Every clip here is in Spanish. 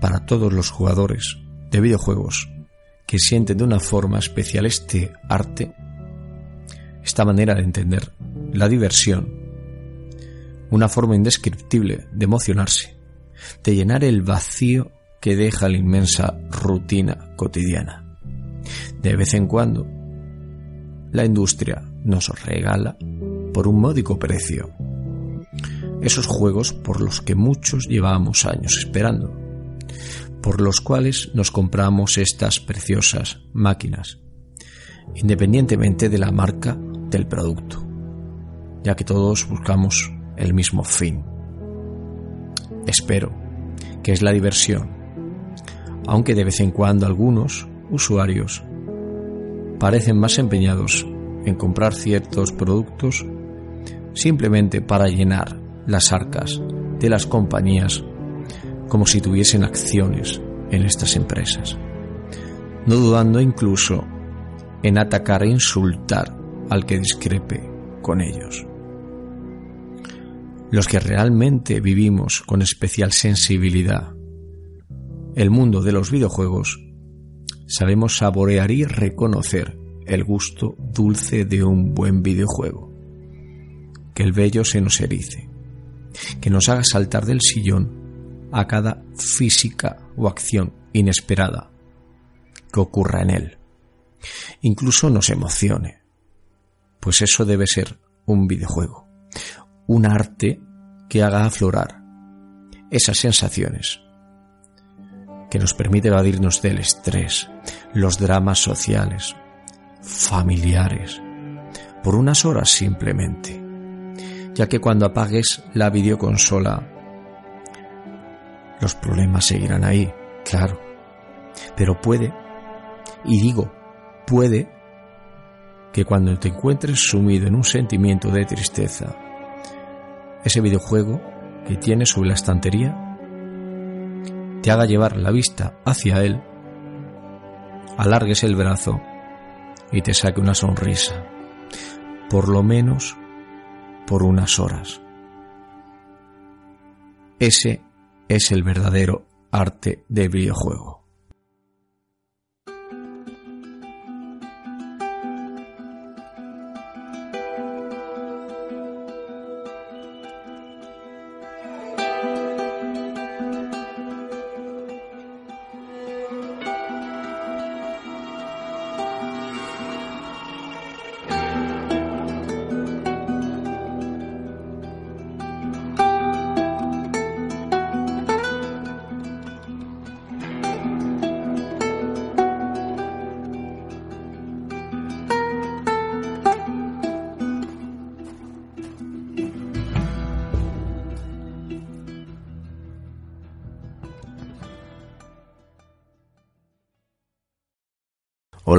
Para todos los jugadores de videojuegos que sienten de una forma especial este arte, esta manera de entender la diversión, una forma indescriptible de emocionarse, de llenar el vacío que deja la inmensa rutina cotidiana. De vez en cuando, la industria nos regala por un módico precio esos juegos por los que muchos llevamos años esperando por los cuales nos compramos estas preciosas máquinas, independientemente de la marca del producto, ya que todos buscamos el mismo fin. Espero que es la diversión, aunque de vez en cuando algunos usuarios parecen más empeñados en comprar ciertos productos simplemente para llenar las arcas de las compañías como si tuviesen acciones en estas empresas, no dudando incluso en atacar e insultar al que discrepe con ellos. Los que realmente vivimos con especial sensibilidad el mundo de los videojuegos, sabemos saborear y reconocer el gusto dulce de un buen videojuego. Que el vello se nos erice, que nos haga saltar del sillón a cada física o acción inesperada que ocurra en él. Incluso nos emocione, pues eso debe ser un videojuego, un arte que haga aflorar esas sensaciones, que nos permite evadirnos del estrés, los dramas sociales, familiares, por unas horas simplemente, ya que cuando apagues la videoconsola los problemas seguirán ahí, claro. Pero puede, y digo, puede, que cuando te encuentres sumido en un sentimiento de tristeza, ese videojuego que tienes sobre la estantería te haga llevar la vista hacia él, alargues el brazo y te saque una sonrisa, por lo menos por unas horas. Ese es el verdadero arte de videojuego.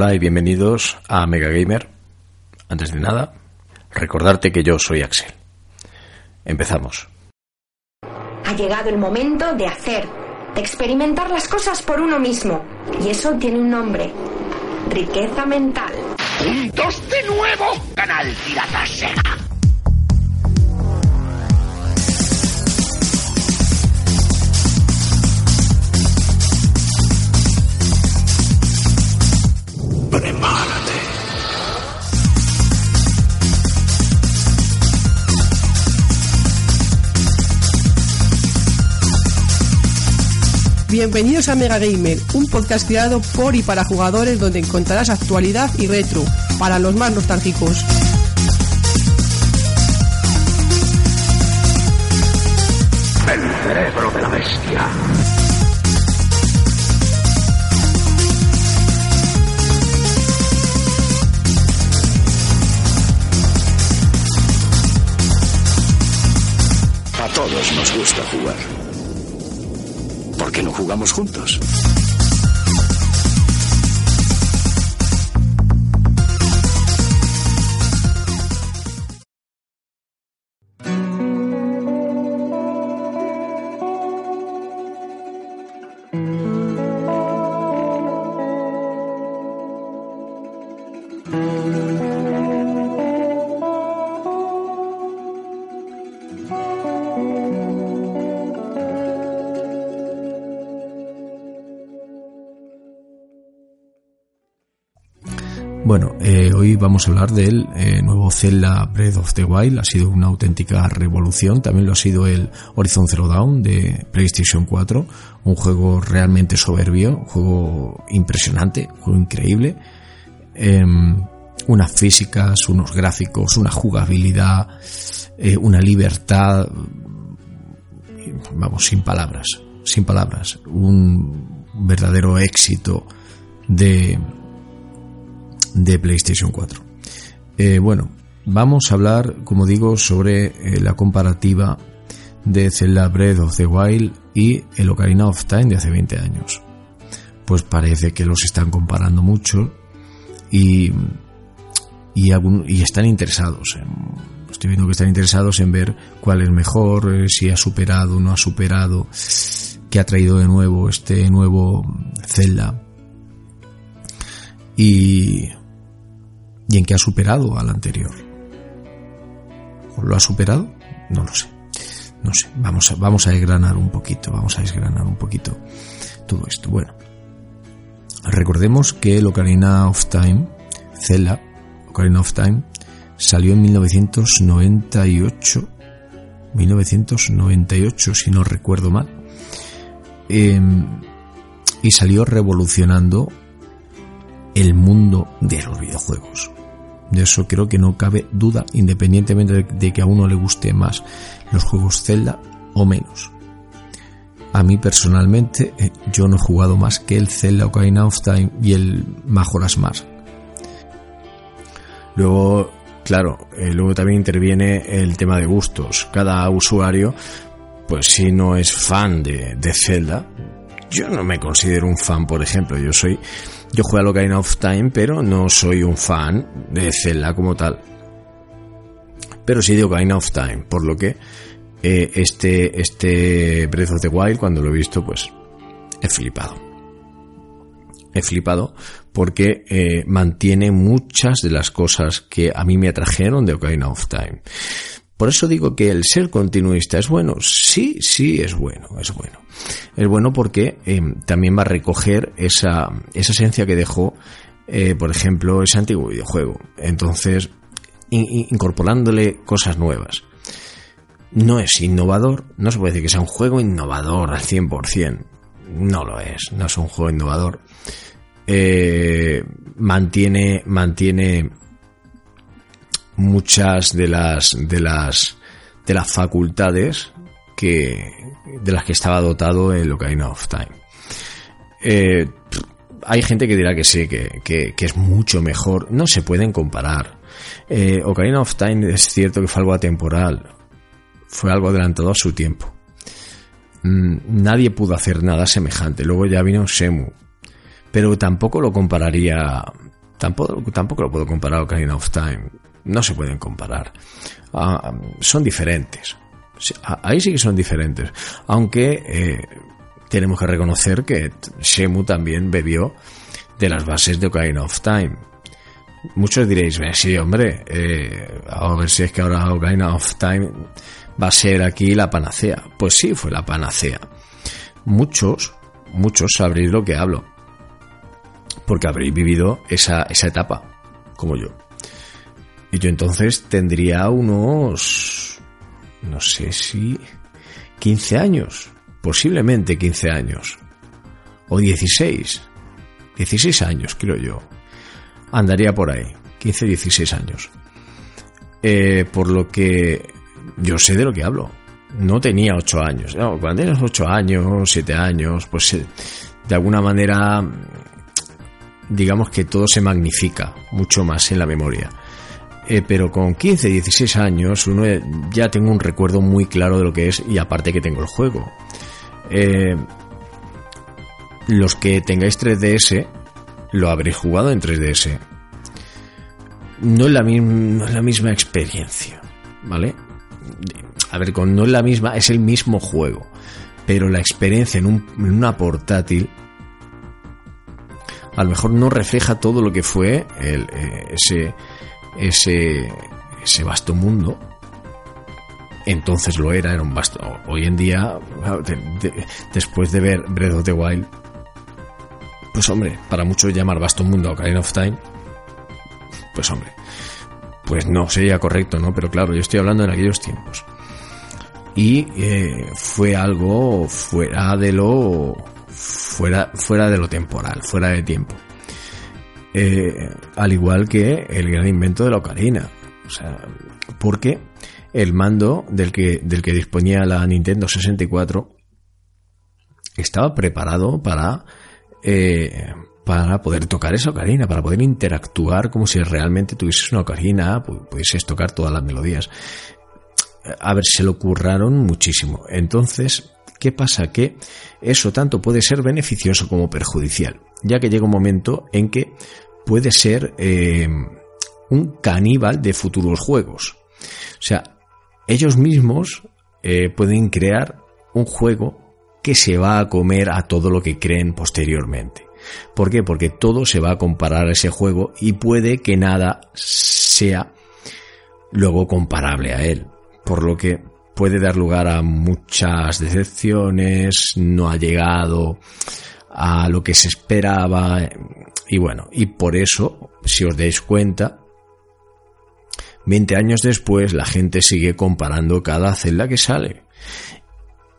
Hola y bienvenidos a Mega Gamer. Antes de nada, recordarte que yo soy Axel. Empezamos. Ha llegado el momento de hacer, de experimentar las cosas por uno mismo. Y eso tiene un nombre. Riqueza mental. ¡Juntos de nuevo! Canal Pirata Sega. Bienvenidos a Mega Gamer, un podcast creado por y para jugadores donde encontrarás actualidad y retro para los más nostálgicos. El cerebro de la bestia. A todos nos gusta jugar. ¿Por qué no jugamos juntos? Hoy vamos a hablar del eh, nuevo Zelda Breath of the Wild. Ha sido una auténtica revolución. También lo ha sido el Horizon Zero Dawn de PlayStation 4. Un juego realmente soberbio, un juego impresionante, un juego increíble. Em, unas físicas, unos gráficos, una jugabilidad, eh, una libertad. Vamos, sin palabras, sin palabras. Un verdadero éxito de de PlayStation 4. Eh, bueno, vamos a hablar, como digo, sobre eh, la comparativa de Zelda Breath of the Wild y el Ocarina of Time de hace 20 años. Pues parece que los están comparando mucho y, y, están interesados. estoy viendo que están interesados en ver cuál es mejor, eh, si ha superado no ha superado, qué ha traído de nuevo este nuevo Zelda. Y y en qué ha superado al anterior. ¿Lo ha superado? No lo sé. No sé. Vamos a, vamos a desgranar un poquito, vamos a desgranar un poquito todo esto. Bueno, recordemos que el Ocarina of Time, Zelda, Ocarina of Time, salió en 1998. 1998, si no recuerdo mal. Em, y salió revolucionando el mundo de los videojuegos. De eso creo que no cabe duda, independientemente de que a uno le guste más los juegos Zelda o menos. A mí personalmente, eh, yo no he jugado más que el Zelda Ocarina of Time y el Majora's Mask. Luego, claro, eh, luego también interviene el tema de gustos. Cada usuario, pues si no es fan de, de Zelda, yo no me considero un fan, por ejemplo. Yo soy yo juego a Ocarina of Time, pero no soy un fan de Zelda como tal. Pero sí de Ocarina of Time, por lo que eh, este, este Breath of the Wild, cuando lo he visto, pues he flipado. He flipado porque eh, mantiene muchas de las cosas que a mí me atrajeron de Ocarina of Time. Por eso digo que el ser continuista es bueno. Sí, sí, es bueno, es bueno. Es bueno porque em, también va a recoger esa, esa esencia que dejó, eh, por ejemplo, ese antiguo videojuego. Entonces, incorporándole cosas nuevas. No es innovador, no se puede decir que sea un juego innovador al 100%. No lo es, no es un juego innovador. Eh, mantiene, mantiene muchas de las de las de las facultades que de las que estaba dotado el Ocarina of Time. Eh, hay gente que dirá que sí, que, que, es mucho mejor. No se pueden comparar. Eh, Ocarina of Time es cierto que fue algo atemporal. Fue algo adelantado a su tiempo. Mm, nadie pudo hacer nada semejante. Luego ya vino Semu. Pero tampoco lo compararía. Tampoco, tampoco lo puedo comparar a Ocarina of Time no se pueden comparar. Ah, son diferentes. Ahí sí que son diferentes. Aunque eh, tenemos que reconocer que Shemu también bebió de las bases de Ocarina of Time. Muchos diréis, sí, hombre, eh, a ver si es que ahora Ocarina of Time va a ser aquí la panacea. Pues sí, fue la panacea. Muchos, muchos sabréis lo que hablo. Porque habréis vivido esa, esa etapa, como yo. Y yo entonces tendría unos, no sé si 15 años, posiblemente 15 años, o 16, 16 años creo yo, andaría por ahí, 15, 16 años. Eh, por lo que yo sé de lo que hablo. No tenía 8 años. cuando tienes 8 años, 7 años, pues eh, de alguna manera digamos que todo se magnifica mucho más en la memoria. Eh, pero con 15, 16 años uno ya tengo un recuerdo muy claro de lo que es y aparte que tengo el juego. Eh, los que tengáis 3DS lo habréis jugado en 3DS. No es la, misma experiencia, ¿vale? A ver, con no es la misma, es el mismo juego. Pero la experiencia en, un, en una portátil a lo mejor no refleja todo lo que fue el, eh, ese, ese, vasto mundo. Entonces lo era, era un vasto. Hoy en día, después de ver Breath of the Wild, pues hombre, para muchos llamar vasto mundo Ocarina of Time, pues hombre, pues no sería correcto, ¿no? Pero claro, yo estoy hablando en aquellos tiempos. Y eh, fue algo fuera de lo fuera, fuera de lo temporal, fuera de tiempo. Eh, al igual que el gran invento de la ocarina. O sea, porque el mando del que, del que disponía la Nintendo 64 estaba preparado para, eh, para poder tocar esa ocarina, para poder interactuar como si realmente tuvieses una ocarina, pudieses tocar todas las melodías. A ver, se lo curraron muchísimo. Entonces, ¿Qué pasa? Que eso tanto puede ser beneficioso como perjudicial, ya que llega un momento en que puede ser eh, un caníbal de futuros juegos. O sea, ellos mismos eh, pueden crear un juego que se va a comer a todo lo que creen posteriormente. ¿Por qué? Porque todo se va a comparar a ese juego y puede que nada sea luego comparable a él. Por lo que puede dar lugar a muchas decepciones, no ha llegado a lo que se esperaba y bueno, y por eso, si os dais cuenta, 20 años después la gente sigue comparando cada celda que sale.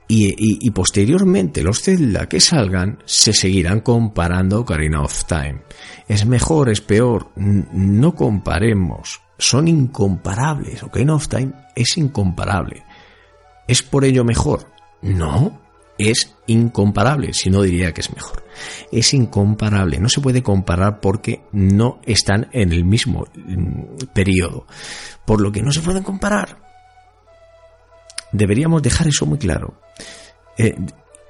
Y, posteriormente los Zelda que salgan se seguirán comparando Ocarina of Time. Es mejor, es peor, no comparemos. Son incomparables. Ocarina of Time es incomparable. ¿Es por ello mejor? No, es incomparable, si no diría que es mejor. Es incomparable, no se puede comparar porque no están en el mismo mm, periodo, por lo que no se pueden comparar. Deberíamos dejar eso muy claro. Eh,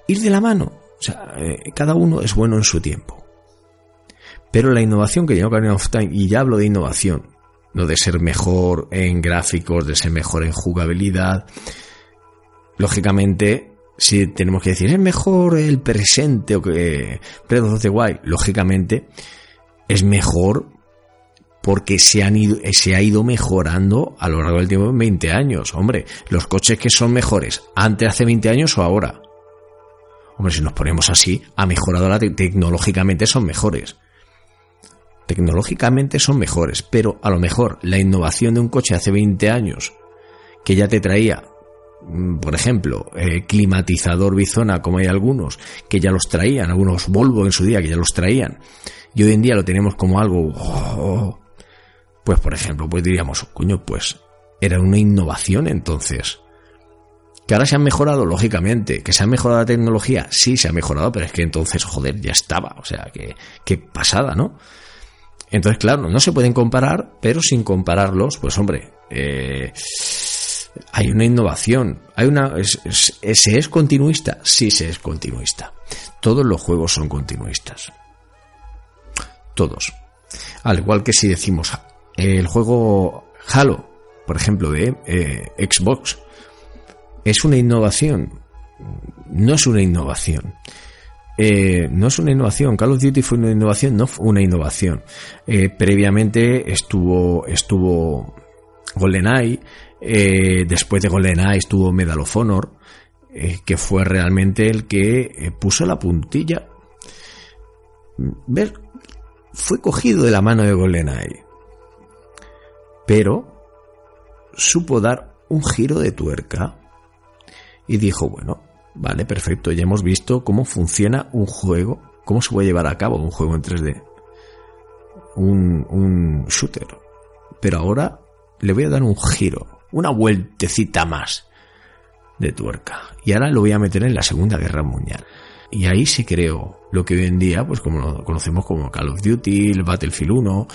ir de la mano, o sea, eh, cada uno es bueno en su tiempo. Pero la innovación que lleva Ocarina of Time, y ya hablo de innovación, no de ser mejor en gráficos, de ser mejor en jugabilidad, lógicamente, si tenemos que decir, ¿es mejor el presente o que Breath of the? Lógicamente, es mejor porque se, han ido, se ha ido mejorando a lo largo del tiempo en 20 años. Hombre, los coches que son mejores, antes hace 20 años o ahora. Hombre, si nos ponemos así, ha mejorado la tecnológicamente son mejores. Tecnológicamente son mejores, pero a lo mejor la innovación de un coche hace 20 años, que ya te traía por ejemplo, eh, climatizador bizona, como hay algunos, que ya los traían, algunos Volvo en su día que ya los traían, y hoy en día lo tenemos como algo, oh, pues por ejemplo, pues diríamos, coño, pues era una innovación entonces. Que ahora se han mejorado, lógicamente, que se ha mejorado la tecnología, sí se ha mejorado, pero es que entonces, joder, ya estaba, o sea, que, que pasada, ¿no? Entonces, claro, no se pueden comparar, pero sin compararlos, pues hombre, eh, hay una innovación, hay una, ¿se es continuista? Sí, se es continuista. Todos los juegos son continuistas. Todos. Al igual que si decimos el juego Halo, por ejemplo, de eh, Xbox, es una innovación. No es una innovación. Eh, no es una innovación. Call of Duty fue una innovación, no fue una innovación. Eh, previamente estuvo, estuvo GoldenEye, eh, después de GoldenEye estuvo Medal of Honor, eh, que fue realmente el que eh, puso la puntilla. Ver, fue cogido de la mano de GoldenEye, pero supo dar un giro de tuerca y dijo, bueno, vale, perfecto, ya hemos visto cómo funciona un juego, cómo se puede llevar a cabo un juego en 3D, un, un shooter, pero ahora le voy a dar un giro una vueltecita más de tuerca. Y ahora lo voy a meter en la Segunda Guerra Mundial. Y ahí se creó lo que hoy en día, pues como lo conocemos como Call of Duty, el Battlefield 1,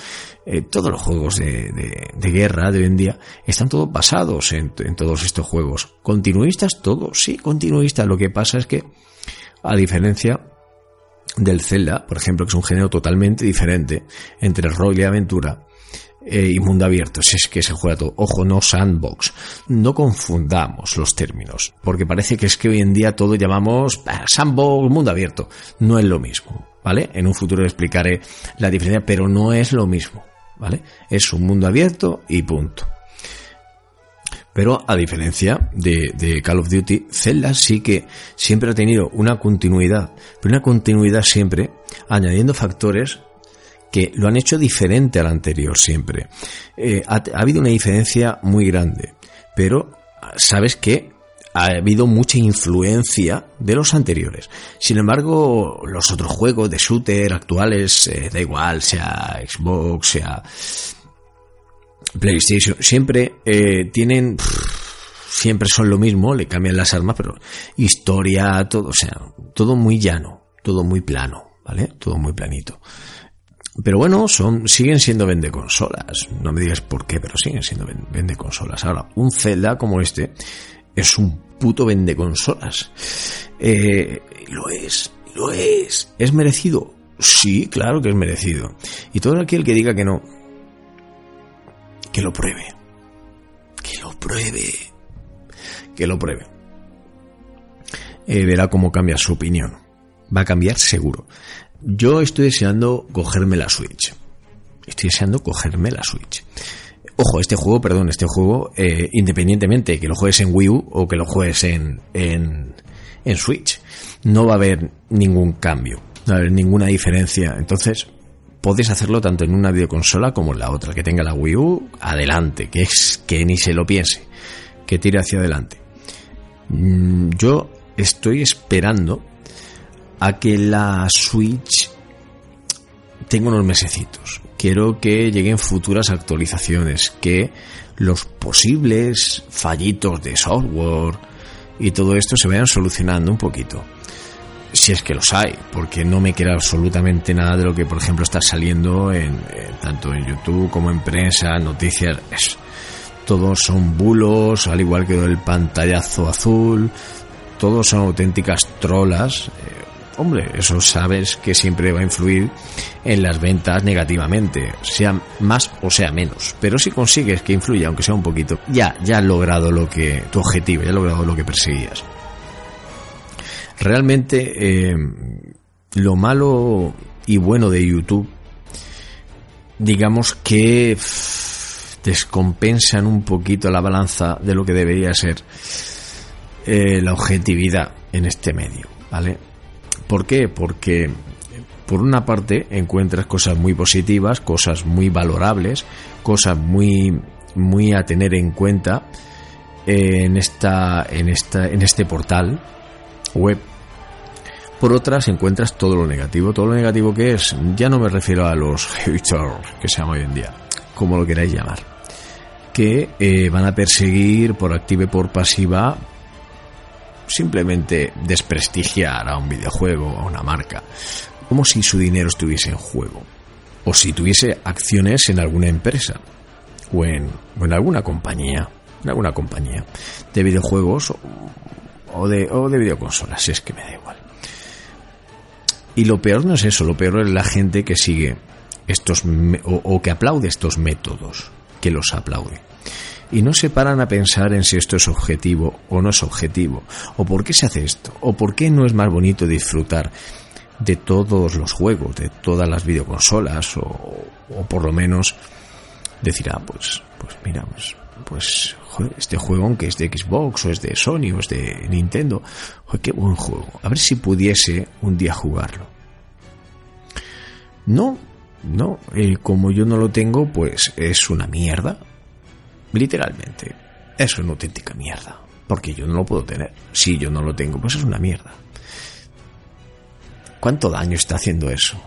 eh, todos los juegos de, guerra de hoy en día, están todos basados en, todos estos juegos. Continuistas, todos, sí, continuistas. Lo que pasa es que, a diferencia del Zelda, por ejemplo, que es un género totalmente diferente entre rol y aventura, eh, y mundo abierto, si es que se juega todo. Ojo, no sandbox. No confundamos los términos, porque parece que es que hoy en día todo llamamos ah, sandbox, mundo abierto. No es lo mismo, ¿vale? En un futuro explicaré la diferencia, pero no es lo mismo, ¿vale? Es un mundo abierto y punto. Pero a diferencia de, de, Call of Duty, Zelda sí que siempre ha tenido una continuidad, pero una continuidad siempre añadiendo factores que lo han hecho diferente al anterior siempre. Eh, ha, habido una diferencia muy grande, pero sabes que ha habido mucha influencia de los anteriores. Sin embargo, los otros juegos de shooter actuales, eh, da igual, sea Xbox, sea PlayStation, siempre eh, tienen... siempre son lo mismo, le cambian las armas, pero historia, todo, o sea, todo muy llano, todo muy plano, ¿vale? Todo muy planito. Pero bueno, son, siguen siendo vende consolas. No me digas por qué, pero siguen siendo vende consolas. Ahora, un Zelda como este es un puto vende consolas. Eh, lo es, lo es. ¿Es merecido? Sí, claro que es merecido. Y todo aquel que diga que no, que lo pruebe. Que lo pruebe. Que lo pruebe. Eh, verá cómo cambia su opinión. Va a cambiar seguro. Yo estoy deseando cogerme la Switch. Estoy deseando cogerme la Switch. Ojo, este juego, perdón, este juego, eh, independientemente que lo juegues en Wii U o que lo juegues en, en, Switch, no va a haber ningún cambio, no va a haber ninguna diferencia. Entonces, puedes hacerlo tanto en una videoconsola como en la otra. Que tenga la Wii U, adelante, que es que ni se lo piense, que tire hacia adelante. Mm, yo estoy esperando a que la Switch tenga unos mesecitos. Quiero que lleguen futuras actualizaciones, que los posibles fallitos de software y todo esto se vayan solucionando un poquito. Si es que los hay, porque no me queda absolutamente nada de lo que, por ejemplo, está saliendo en, tanto en YouTube como en prensa, noticias. todos son bulos, al igual que el pantallazo azul. Todos son auténticas trolas. Eh, hombre, eso sabes que siempre va a influir en las ventas negativamente, sea más o sea menos. Pero si consigues que influya, aunque sea un poquito, ya, ya has logrado lo que, tu objetivo, ya has logrado lo que perseguías. Realmente, eh, lo malo y bueno de YouTube, digamos que descompensan un poquito la balanza de lo que debería ser eh, la objetividad en este medio, ¿vale? ¿Por qué? Porque por una parte encuentras cosas muy positivas, cosas muy valorables, cosas muy muy a tener en cuenta en esta en esta en este portal web. Por otras encuentras todo lo negativo, todo lo negativo que es, ya no me refiero a los haters que se llama hoy en día, como lo queráis llamar, que eh, van a perseguir por activa y por pasiva simplemente desprestigiar a un videojuego o a una marca, como si su dinero estuviese en juego, o si tuviese acciones en alguna empresa, o en, en alguna compañía, en alguna compañía de videojuegos o, de, o de videoconsolas, si es que me da igual. Y lo peor no es eso, lo peor es la gente que sigue estos o que aplaude estos métodos, que los aplaude y no se paran a pensar en si esto es objetivo o no es objetivo, o por qué se hace esto, o por qué no es más bonito disfrutar de todos los juegos, de todas las videoconsolas, o, por lo menos decir, ah, pues, pues mira, pues, pues este juego, aunque es de Xbox, o es de Sony, o es de Nintendo, qué buen juego, a ver si pudiese un día jugarlo. No, no, eh, como yo no lo tengo, pues es una mierda, Literalmente. Es una auténtica mierda. Porque yo no lo puedo tener. Si yo no lo tengo, pues es una mierda. ¿Cuánto daño está haciendo eso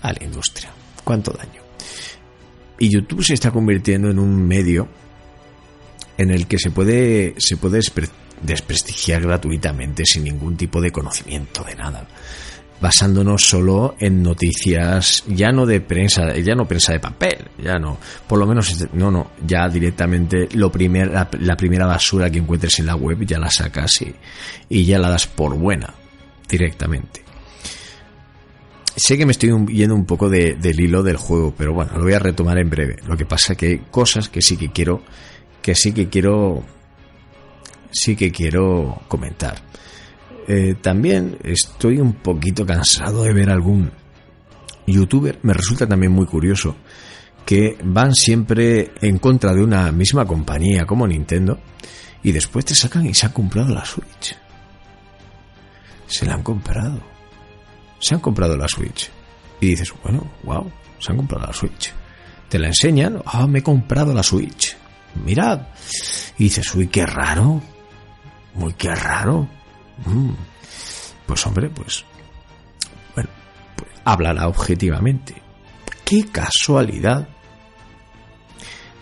a la industria? ¿Cuánto daño? Y YouTube se está convirtiendo en un medio en el que se puede, se puede desprestigiar gratuitamente sin ningún tipo de conocimiento de nada basándonos solo en noticias ya no de prensa, ya no prensa de papel, ya no, por lo menos no, no, ya directamente lo la, primera basura que encuentres en la web ya la sacas y, y ya la das por buena directamente. Sé que me estoy yendo un poco de, del hilo del juego, pero bueno, lo voy a retomar en breve. Lo que pasa que hay cosas que sí que quiero, que sí que quiero, sí que quiero comentar. Eh, también estoy un poquito cansado de ver algún youtuber, me resulta también muy curioso, que van siempre en contra de una misma compañía como Nintendo y después te sacan y se han comprado la Switch. Se la han comprado. Se han comprado la Switch. Y dices, bueno, wow, se han comprado la Switch. Te la enseñan, ah, me he comprado la Switch. Mirad. Y dices, uy, qué raro. Muy qué raro. Mm. Pues hombre, pues... Bueno, pues hablará objetivamente. Qué casualidad.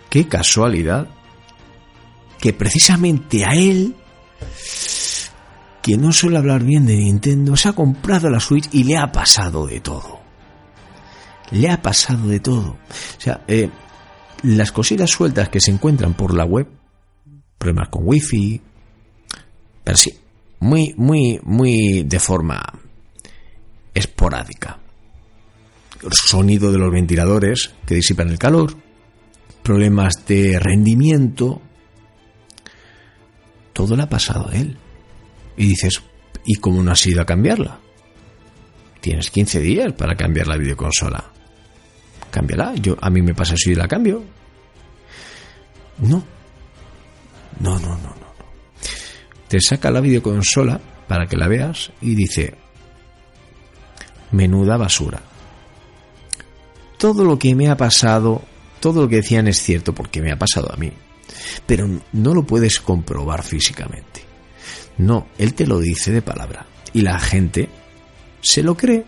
Qué casualidad que precisamente a él, que no suele hablar bien de Nintendo, se ha comprado la Switch y le ha pasado de todo. Le ha pasado de todo. O sea, eh, las cositas sueltas que se encuentran por la web, problemas con wifi, pero sí, muy, muy, muy de forma esporádica. El sonido de los ventiladores que disipan el calor, problemas de rendimiento, todo le ha pasado a él. Y dices, ¿y cómo no has ido a cambiarla? Tienes 15 días para cambiar la videoconsola. Cámbiala. Yo, a mí me pasa si la cambio. No, no, no, no te saca la videoconsola para que la veas y dice, menuda basura. Todo lo que me ha pasado, todo lo que decían es cierto porque me ha pasado a mí, pero no lo puedes comprobar físicamente. No, él te lo dice de palabra y la gente se lo cree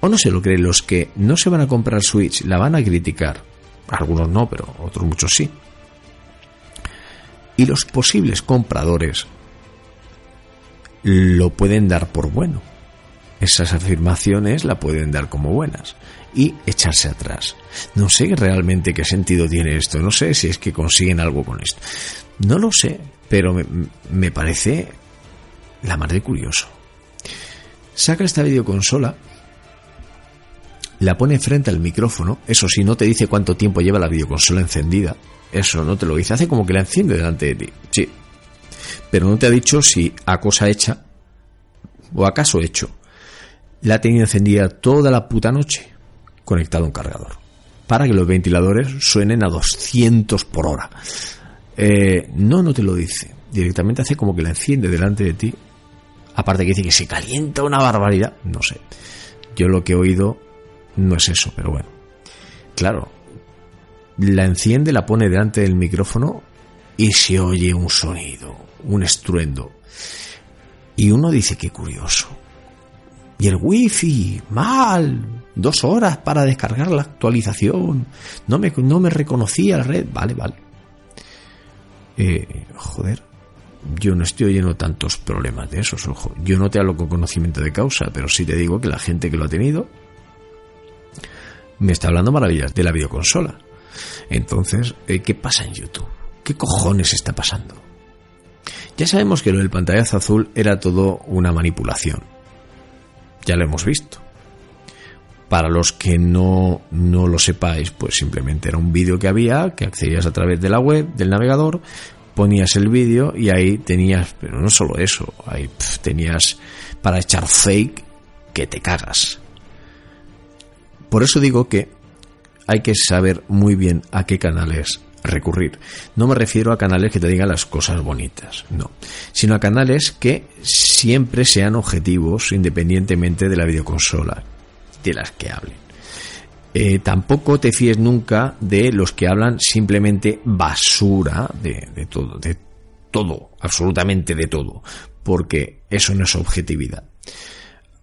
o no se lo cree. Los que no se van a comprar Switch la van a criticar. Algunos no, pero otros muchos sí y los posibles compradores lo pueden dar por bueno. Esas afirmaciones la pueden dar como buenas y echarse atrás. No sé realmente qué sentido tiene esto, no sé si es que consiguen algo con esto. No lo sé, pero me, parece la de curioso. Saca esta videoconsola, la pone frente al micrófono, eso sí, no te dice cuánto tiempo lleva la videoconsola encendida, eso no te lo dice. Hace como que la enciende delante de ti. Sí. Pero no te ha dicho si a cosa hecha o acaso hecho la ha tenido encendida toda la puta noche conectado a un cargador. Para que los ventiladores suenen a 200 por hora. Eh, no, no te lo dice. Directamente hace como que la enciende delante de ti. Aparte que dice que se calienta una barbaridad. No sé. Yo lo que he oído no es eso, pero bueno. Claro, la enciende, la pone delante del micrófono y se oye un sonido, un estruendo. Y uno dice, qué curioso. Y el wifi, mal, dos horas para descargar la actualización, no me, no me reconocía la red, vale, vale. Eh, joder, yo no estoy oyendo tantos problemas de esos, ojo. Yo no te hablo con conocimiento de causa, pero sí te digo que la gente que lo ha tenido me está hablando maravillas de la videoconsola. Entonces, eh, ¿qué pasa en YouTube? ¿Qué cojones está pasando? Ya sabemos que lo del pantallazo azul era todo una manipulación. Ya lo hemos visto. Para los que no, no lo sepáis, pues simplemente era un vídeo que había, que accedías a través de la web, del navegador, ponías el vídeo y ahí tenías, pero no solo eso, ahí tenías para echar fake que te cagas. Por eso digo que hay que saber muy bien a qué canales recurrir. No me refiero a canales que te digan las cosas bonitas, no, sino a canales que siempre sean objetivos independientemente de la videoconsola de las que hablen. Eh, tampoco te fíes nunca de los que hablan simplemente basura de, de todo, de todo, absolutamente de todo, porque eso no es objetividad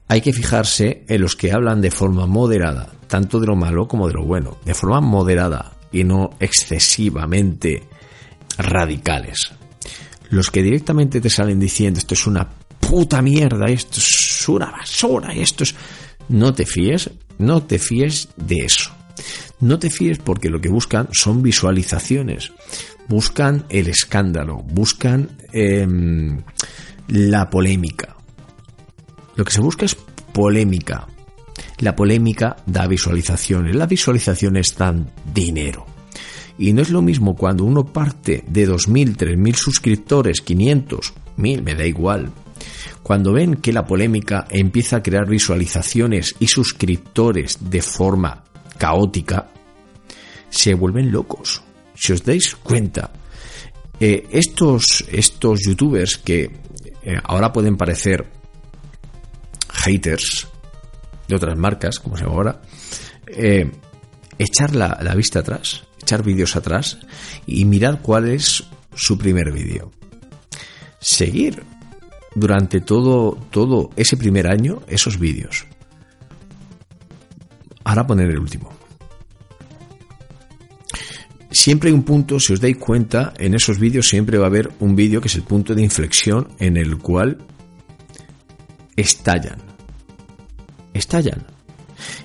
hay que fijarse en los que hablan de forma moderada, tanto de lo malo como de lo bueno, de forma moderada y no excesivamente radicales. Los que directamente te salen diciendo esto es una puta mierda, esto es una basura, esto es... No te fíes, no te fíes de eso. No te fíes porque lo que buscan son visualizaciones, buscan el escándalo, buscan em, la polémica. Lo que se busca es polémica. La polémica da visualizaciones, las visualizaciones dan dinero. Y no es lo mismo cuando uno parte de 2.000, 3.000 suscriptores, 500, 1.000, me da igual. Cuando ven que la polémica empieza a crear visualizaciones y suscriptores de forma caótica, se vuelven locos. Si os dais cuenta, eh, estos, estos youtubers que eh, ahora pueden parecer haters de otras marcas, como se llama ahora, eh, echar la, la vista atrás, echar vídeos atrás y mirar cuál es su primer vídeo. Seguir durante todo, todo ese primer año esos vídeos. Ahora poner el último. Siempre hay un punto, si os dais cuenta, en esos vídeos siempre va a haber un vídeo que es el punto de inflexión en el cual estallan. Estallan.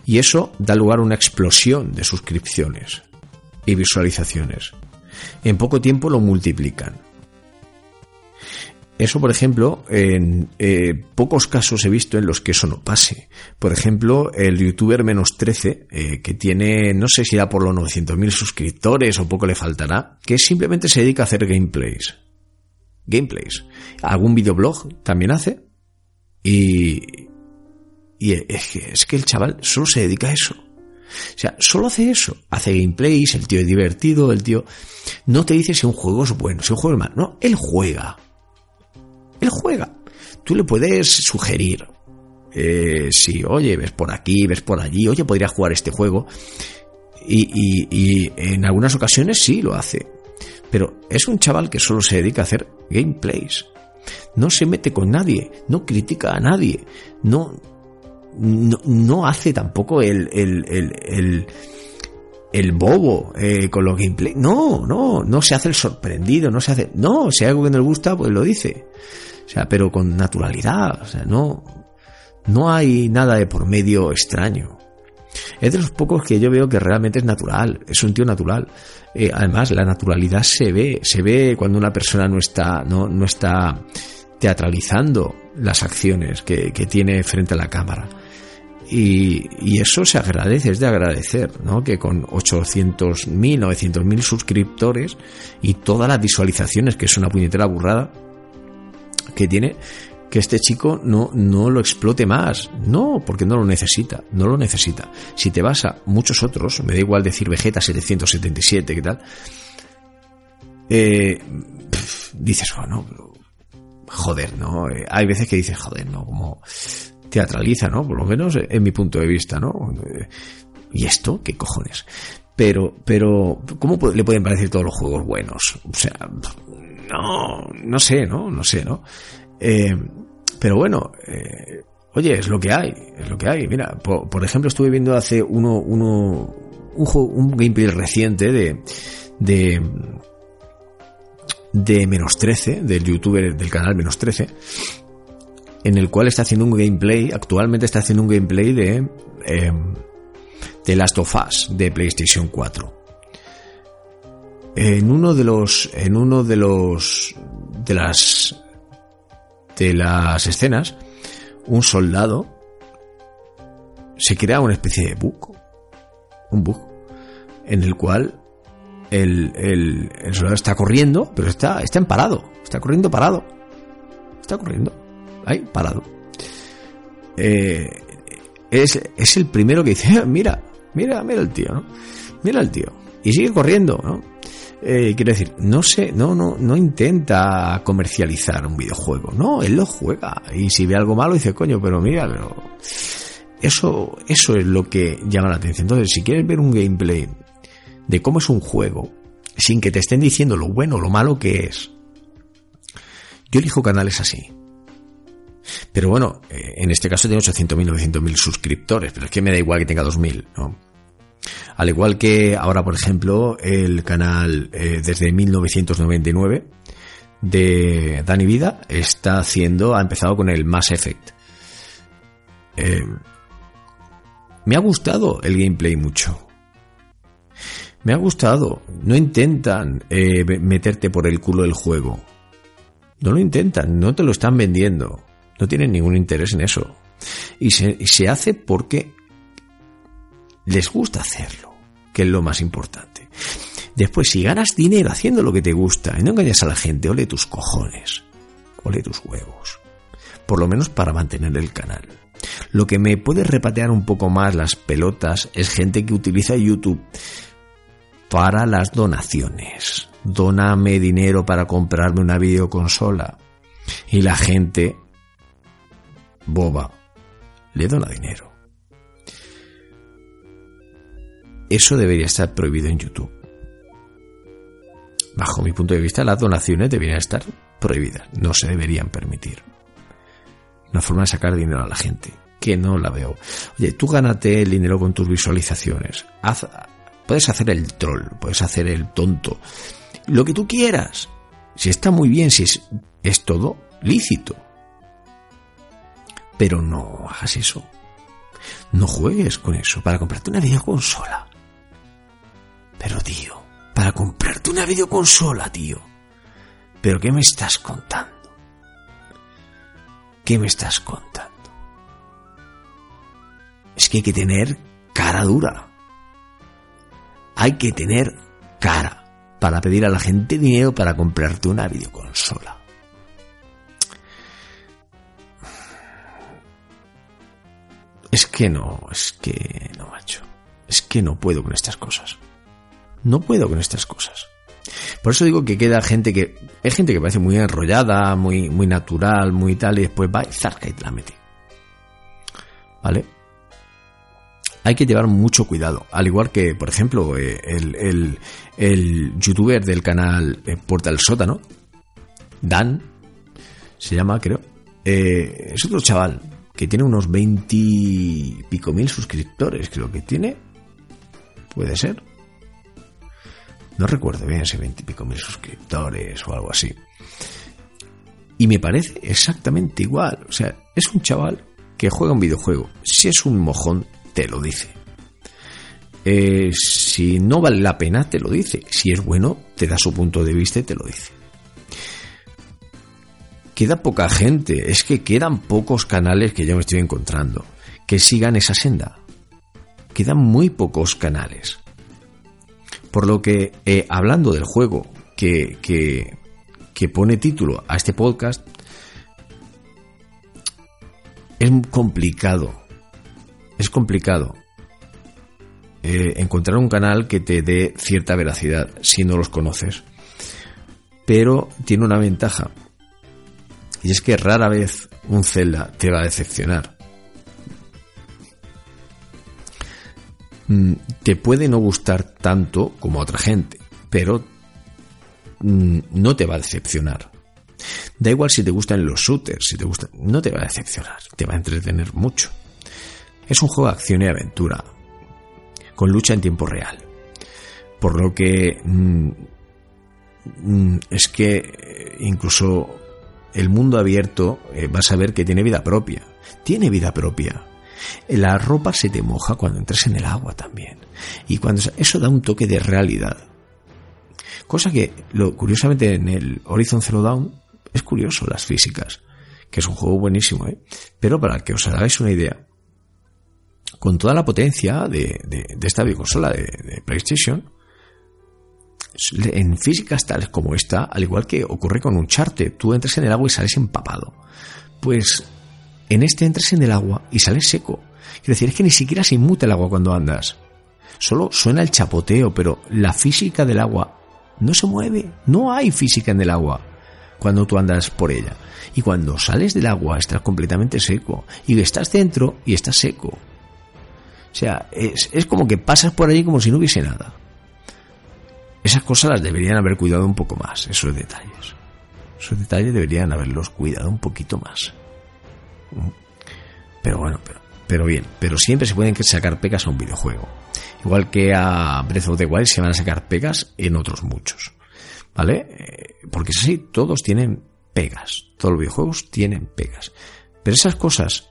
Y eso da lugar a una explosión de suscripciones y visualizaciones. En poco tiempo lo multiplican. Eso, por ejemplo, en eh, pocos casos he visto en los que eso no pase. Por ejemplo, el youtuber menos 13, eh, que tiene, no sé si era por los 900.000 suscriptores o poco le faltará, que simplemente se dedica a hacer gameplays. Gameplays. Algún videoblog también hace. Y, y es, que, es que el chaval solo se dedica a eso. O sea, solo hace eso. Hace gameplays, el tío es divertido, el tío no te dice si un juego es bueno, si un juego es malo. No, él juega. Él juega. Tú le puedes sugerir. Eh, si, oye, ves por aquí, ves por allí, oye, podría jugar este juego. Y, y, en algunas ocasiones sí lo hace. Pero es un chaval que solo se dedica a hacer gameplays. No se mete con nadie, no critica a nadie, no, no, hace tampoco el, el, el, el, bobo eh, con los gameplays. No, no, no se hace el sorprendido, no se hace. No, si hay algo que no le gusta, pues lo dice. O sea, pero con naturalidad. O sea, no, no hay nada de por medio extraño. Es de los pocos que yo veo que realmente es natural, es un tío natural. Eh, además, la naturalidad se ve, se ve cuando una persona no está, no, no está teatralizando las acciones que, que tiene frente a la cámara. Y, eso se agradece, es de agradecer, ¿no? Que con 800.000, 900.000 suscriptores y todas las visualizaciones, que es una puñetera burrada, que tiene, que este chico no, no lo explote más. No, porque no lo necesita, no lo necesita. Si te vas a muchos otros, me da igual decir Vegeta 777, ¿qué tal? Eh, dices, bueno, joder, ¿no? Eh, hay veces que dices, joder, ¿no? Como teatraliza, ¿no? Por lo menos en mi punto de vista, ¿no? Eh, ¿Y esto? ¿Qué cojones? Pero, pero, ¿cómo le pueden parecer todos los juegos buenos? O sea, no, no sé, ¿no? No sé, ¿no? Eh, pero bueno, eh, oye, es lo que hay, es lo que hay. Mira, por, ejemplo, estuve viendo hace uno, uno, un, un gameplay reciente de, de, de menos 13, del youtuber del canal menos 13, en el cual está haciendo un gameplay, actualmente está haciendo un gameplay de, de Last of Us de PlayStation 4 en uno de los en uno de los de las de las escenas un soldado se crea una especie de bug un bug en el cual el, el, el soldado está corriendo pero está está en parado está corriendo parado está corriendo ahí parado eh, es, es el primero que dice mira mira mira el tío ¿no? mira el tío y sigue corriendo ¿no? Eh, quiero decir, no sé, no, no, no intenta comercializar un videojuego, no, él lo juega y si ve algo malo dice, coño, pero mira, pero eso, eso es lo que llama la atención. Entonces, si quieres ver un gameplay de cómo es un juego, sin que te estén diciendo lo bueno o lo malo que es, yo elijo canales así. Pero bueno, eh, en este caso tiene 800.000, 900.000 suscriptores, pero es que me da igual que tenga 2.000, ¿no? Al igual que ahora, por ejemplo, el canal eh, desde 1999 de Dani Vida está haciendo, ha empezado con el Mass Effect. Eh, me ha gustado el gameplay mucho. Me ha gustado. No intentan meterte por el culo el juego. No lo intentan, no te lo están vendiendo. No tienen ningún interés en eso. Y se, se hace porque les gusta hacerlo, que es lo más importante. Después, si ganas dinero haciendo lo que te gusta y no engañas a la gente, ole tus cojones, ole tus huevos. Por lo menos para mantener el canal. Lo que me puede repatear un poco más las pelotas es gente que utiliza YouTube para las donaciones. Dóname dinero para comprarme una videoconsola. Y la gente boba le dona dinero. Eso debería estar prohibido en YouTube. Bajo mi punto de vista, las donaciones deberían estar prohibidas, no se deberían permitir. Una forma de sacar dinero a la gente, que no la veo. Oye, tú gánate el dinero con tus visualizaciones. Haz, puedes hacer el troll, puedes hacer el tonto, lo que tú quieras. Si está muy bien, si es, es todo lícito. Pero no hagas eso. No juegues con eso para comprarte una videoconsola. Pero tío, para comprarte una videoconsola, tío. ¿Pero qué me estás contando? ¿Qué me estás contando? Es que hay que tener cara dura. Hay que tener cara para pedir a la gente dinero para comprarte una videoconsola. Es que no, es que no, macho. Es que no puedo con estas cosas. No puedo con estas cosas. Por eso digo que queda gente que. Hay gente que parece muy enrollada, muy, muy natural, muy tal, y después va y zarca y te la mete. ¿Vale? Hay que llevar mucho cuidado. Al igual que, por ejemplo, eh, el, el, el youtuber del canal eh, Portal Sótano, Dan, se llama, creo. Eh, es otro chaval que tiene unos 20 y pico mil suscriptores, creo que tiene. Puede ser. No recuerdo bien si 20 y pico mil suscriptores o algo así. Y me parece exactamente igual. O sea, es un chaval que juega un videojuego. Si es un mojón, te lo dice. Eh, si no vale la pena, te lo dice. Si es bueno, te da su punto de vista y te lo dice. Queda poca gente, es que quedan pocos canales que yo me estoy encontrando que sigan esa senda. Quedan muy pocos canales. Por lo que, eh, hablando del juego que, que, que pone título a este podcast, es complicado. Es complicado eh, encontrar un canal que te dé cierta veracidad si no los conoces. Pero tiene una ventaja. Y es que rara vez un Zelda te va a decepcionar. Mm, te puede no gustar tanto como otra gente, pero mm, no te va a decepcionar. Da igual si te gustan los shooters, si te gusta, no te va a decepcionar, te va a entretener mucho. Es un juego de acción y aventura, con lucha en tiempo real. Por lo que mm, es que incluso el mundo abierto eh, vas a ver que tiene vida propia. Tiene vida propia. La ropa se te moja cuando entres en el agua también. Y cuando eso da un toque de realidad. Cosa que, lo, curiosamente, en el Horizon Zero Dawn es curioso las físicas, que es un juego buenísimo, ¿eh? Pero para que os hagáis una idea, con toda la potencia de, esta videoconsola de, de PlayStation, en físicas tales como esta, al igual que ocurre con un charte, tú entras en el agua y sales empapado. Pues en este entras en el agua y sales seco. Quiero decir, es que ni siquiera se inmuta el agua cuando andas. Solo suena el chapoteo, pero la física del agua no se mueve. No hay física en el agua cuando tú andas por ella. Y cuando sales del agua estás completamente seco. Y estás dentro y estás seco. O sea, es, es como que pasas por allí como si no hubiese nada. Esas cosas las deberían haber cuidado un poco más, esos detalles. Esos detalles deberían haberlos cuidado un poquito más. Pero bueno, pero, bien, pero siempre se pueden sacar pegas a un videojuego. Igual que a Breath of the Wild se van a sacar pegas en otros muchos. ¿Vale? Eh, porque así, todos tienen pegas. Todos los videojuegos tienen pegas. Pero esas cosas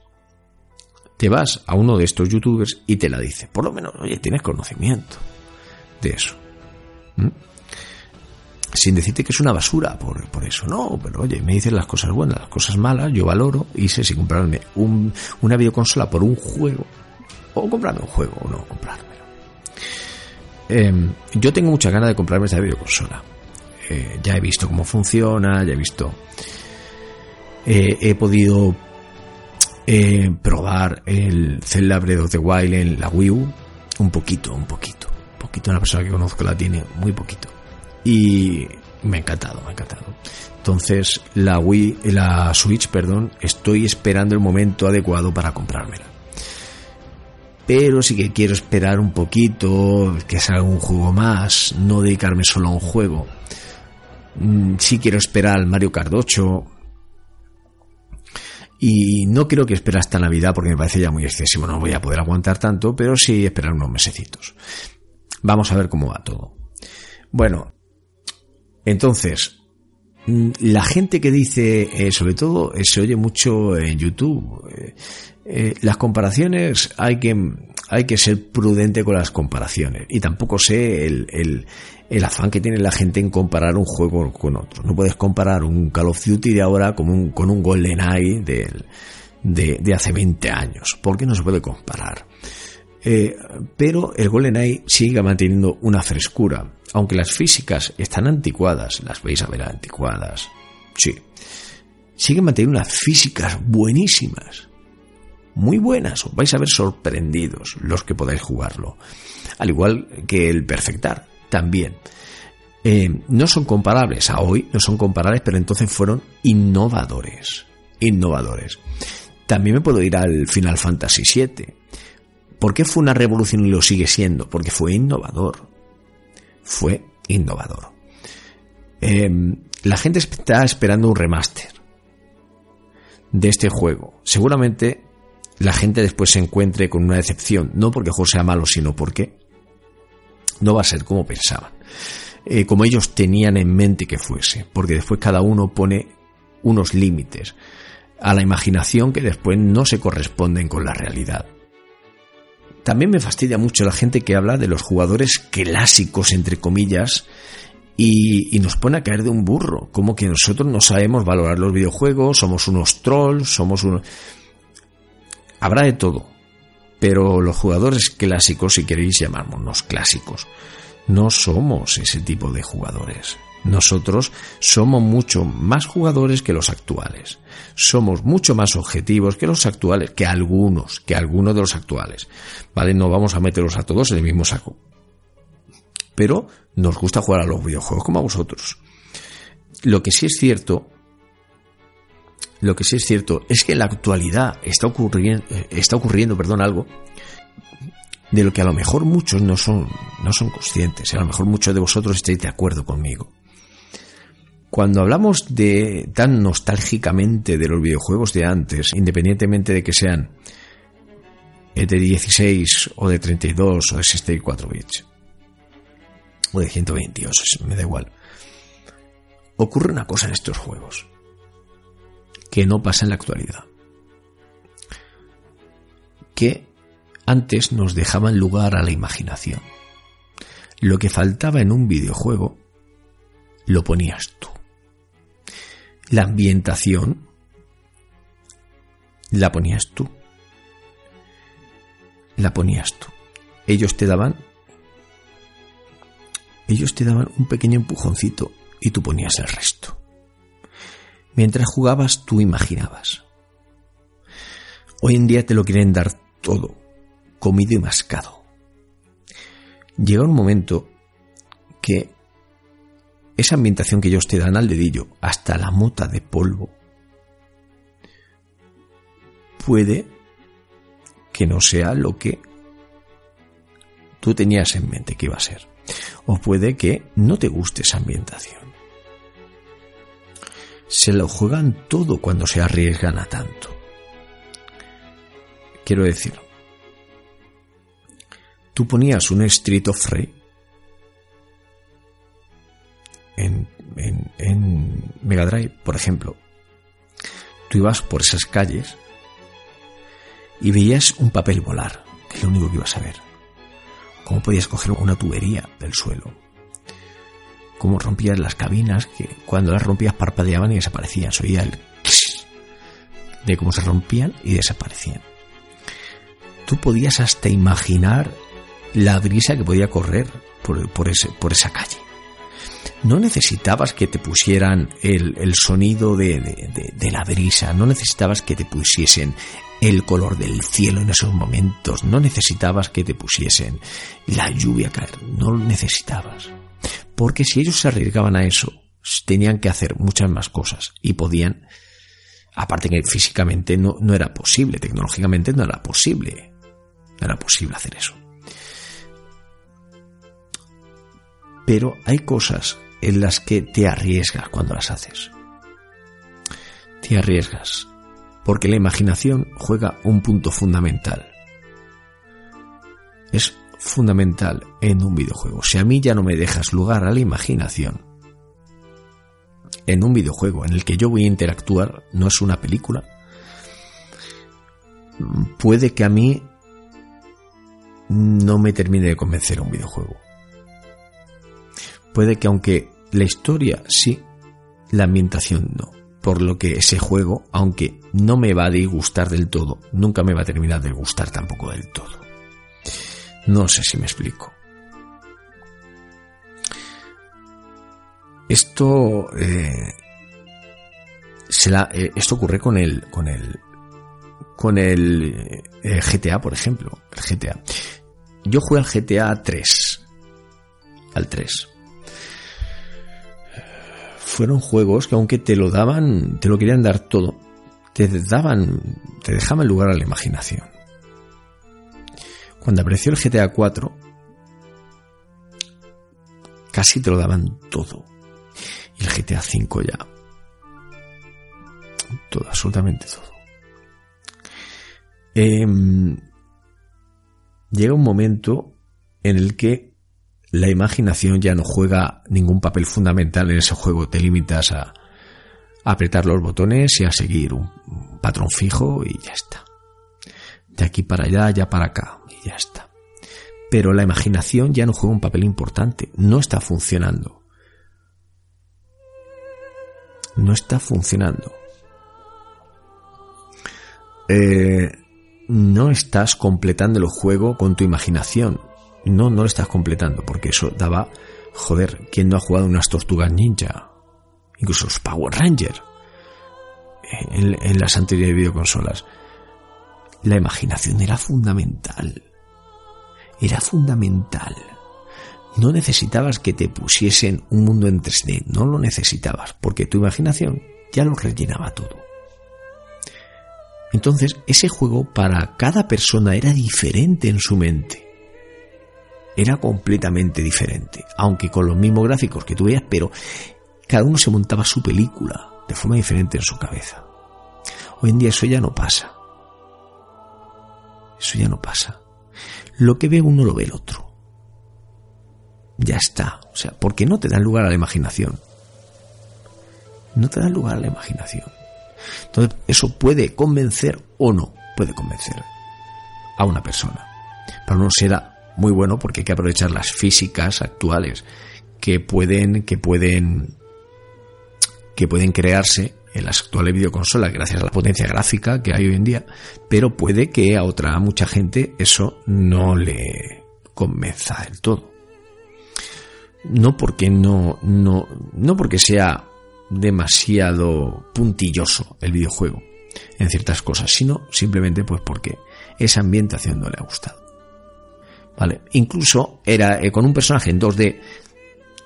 te vas a uno de estos youtubers y te la dice. Por lo menos, oye, tienes conocimiento de eso. ¿Mm? Sin decirte que es una basura por, por, eso, no, pero oye, me dicen las cosas buenas, las cosas malas, yo valoro y sé si comprarme un, una videoconsola por un juego o comprarme un juego o no comprármelo. Em, yo tengo mucha ganas de comprarme esta videoconsola. Eh, ya he visto cómo funciona, ya he visto. Eh, he podido eh, probar el Zelda Breath of the Wild en la Wii U. Un poquito, un poquito. Poquito, una persona que conozco la tiene muy poquito. Y me ha encantado, me ha encantado. Entonces, la Wii, la Switch, perdón, estoy esperando el momento adecuado para comprármela pero sí que quiero esperar un poquito, que salga un juego más, no dedicarme solo a un juego. Mm, sí quiero esperar al Mario Kart 8. Y no creo que espera hasta Navidad porque me parece ya muy excesivo, no voy a poder aguantar tanto, pero sí esperar unos mesecitos. Vamos a ver cómo va todo. Bueno, entonces, mm, la gente que dice, eh, sobre todo, eh, se oye mucho en YouTube, eh, las comparaciones hay que, hay que ser prudente con las comparaciones. Y tampoco sé el, el, el, afán que tiene la gente en comparar un juego con otro. No puedes comparar un Call of Duty de ahora con un, con un GoldenEye de, de, de hace 20 años. Porque no se puede comparar. Eh, pero el GoldenEye sigue manteniendo una frescura. Aunque las físicas están anticuadas, las veis a ver anticuadas. Sí. Siguen manteniendo unas físicas buenísimas muy buenas. Os vais a ver sorprendidos los que podáis jugarlo. Al igual que el Perfectar, también. Eh, no son comparables a hoy, no son comparables, pero entonces fueron innovadores. Innovadores. También me puedo ir al Final Fantasy VII. ¿Por qué fue una revolución y lo sigue siendo? Porque fue innovador. Fue innovador. Eh, la gente está esperando un remaster de este juego. Seguramente la gente después se encuentre con una decepción, no porque el juego sea malo, sino porque no va a ser como pensaban, eh, como ellos tenían en mente que fuese, porque después cada uno pone unos límites a la imaginación que después no se corresponden con la realidad. También me fastidia mucho la gente que habla de los jugadores clásicos, entre comillas, y, nos pone a caer de un burro, como que nosotros no sabemos valorar los videojuegos, somos unos trolls, somos unos... Habrá de todo, pero los jugadores clásicos, si queréis llamarnos clásicos, no somos ese tipo de jugadores. Nosotros somos mucho más jugadores que los actuales. Somos mucho más objetivos que los actuales, que algunos, que algunos de los actuales. ¿Vale? No vamos a meterlos a todos en el mismo saco. Pero nos gusta jugar a los videojuegos como a vosotros. Lo que sí es cierto lo que sí es cierto es que en la actualidad está ocurriendo, está ocurriendo perdón, algo de lo que a lo mejor muchos no son, no son conscientes, a lo mejor muchos de vosotros estáis de acuerdo conmigo. Cuando hablamos de tan nostálgicamente de los videojuegos de antes, independientemente de que sean de 16 o de 32 o de 64 bits o de 128, me da igual. Ocurre una cosa en estos juegos que no pasa en la actualidad. Que antes nos dejaban lugar a la imaginación. Lo que faltaba en un videojuego lo ponías tú. La ambientación la ponías tú. La ponías tú. Ellos te daban ellos te daban un pequeño empujoncito y tú ponías el resto. Mientras jugabas tú imaginabas. Hoy en día te lo quieren dar todo, comido y mascado. Llega un momento que esa ambientación que ellos te dan al dedillo, hasta la mota de polvo, puede que no sea lo que tú tenías en mente que iba a ser. O puede que no te guste esa ambientación se lo juegan todo cuando se arriesgan a tanto. Quiero decir, tú ponías un Street of en, Mega Drive, por ejemplo, tú ibas por esas calles y veías un papel volar, que es lo único que ibas a ver. Cómo podías coger una tubería del suelo. Cómo rompías las cabinas, que cuando las rompías parpadeaban y desaparecían. Se oía el de cómo se rompían y desaparecían. Tú podías hasta imaginar la brisa que podía correr por, ese, por esa calle. No necesitabas que te pusieran el, sonido de, de, la brisa, no necesitabas que te pusiesen el color del cielo en esos momentos, no necesitabas que te pusiesen la lluvia caer, no necesitabas. Porque si ellos se arriesgaban a eso, tenían que hacer muchas más cosas y podían, aparte que físicamente no, no era posible, tecnológicamente no era posible, no era posible hacer eso. Pero hay cosas en las que te arriesgas cuando las haces. Te arriesgas, porque la imaginación juega un punto fundamental. Es fundamental en un videojuego. Si a mí ya no me dejas lugar a la imaginación, en un videojuego en el que yo voy a interactuar, no es una película, puede que a mí no me termine de convencer un videojuego. Puede que aunque la historia sí, la ambientación no. Por lo que ese juego, aunque no me va a disgustar del todo, nunca me va a terminar de gustar tampoco del todo. No sé si me explico. Esto, eh, eh, esto ocurre con el, con el, con el eh, GTA, por ejemplo. El GTA. Yo jugué al GTA 3. Al 3 fueron juegos que aunque te lo daban, te lo querían dar todo, te daban, te dejaban lugar a la imaginación. Cuando apareció el GTA 4, casi te lo daban todo. Y el GTA 5 ya. Todo, absolutamente todo. Em, llega un momento en el que la imaginación ya no juega ningún papel fundamental en ese juego. Te limitas a, apretar los botones y a seguir un, patrón fijo y ya está. De aquí para allá, ya para acá y ya está. Pero la imaginación ya no juega un papel importante. No está funcionando. No está funcionando. Eh, no estás completando el juego con tu imaginación no, no lo estás completando, porque eso daba, joder, ¿quién no ha jugado unas tortugas ninja? Incluso los Power Rangers. En, en las anteriores videoconsolas. La imaginación era fundamental. Era fundamental. No necesitabas que te pusiesen un mundo en 3D, no lo necesitabas, porque tu imaginación ya lo rellenaba todo. Entonces, ese juego para cada persona era diferente en su mente era completamente diferente, aunque con los mismos gráficos que tú veías, pero cada uno se montaba su película de forma diferente en su cabeza. Hoy en día eso ya no pasa. Eso ya no pasa. Lo que ve uno lo ve el otro. Ya está. O sea, porque no te dan lugar a la imaginación. No te dan lugar a la imaginación. Entonces, eso puede convencer o no puede convencer a una persona. Para uno será muy bueno porque hay que aprovechar las físicas actuales que pueden, que pueden, que pueden crearse en las actuales videoconsolas gracias a la potencia gráfica que hay hoy en día, pero puede que a otra mucha gente eso no le convenza del todo. No porque no, no, no porque sea demasiado puntilloso el videojuego en ciertas cosas, sino simplemente pues porque esa ambientación no le ha gustado. ¿Vale? Incluso era eh, con un personaje en 2D,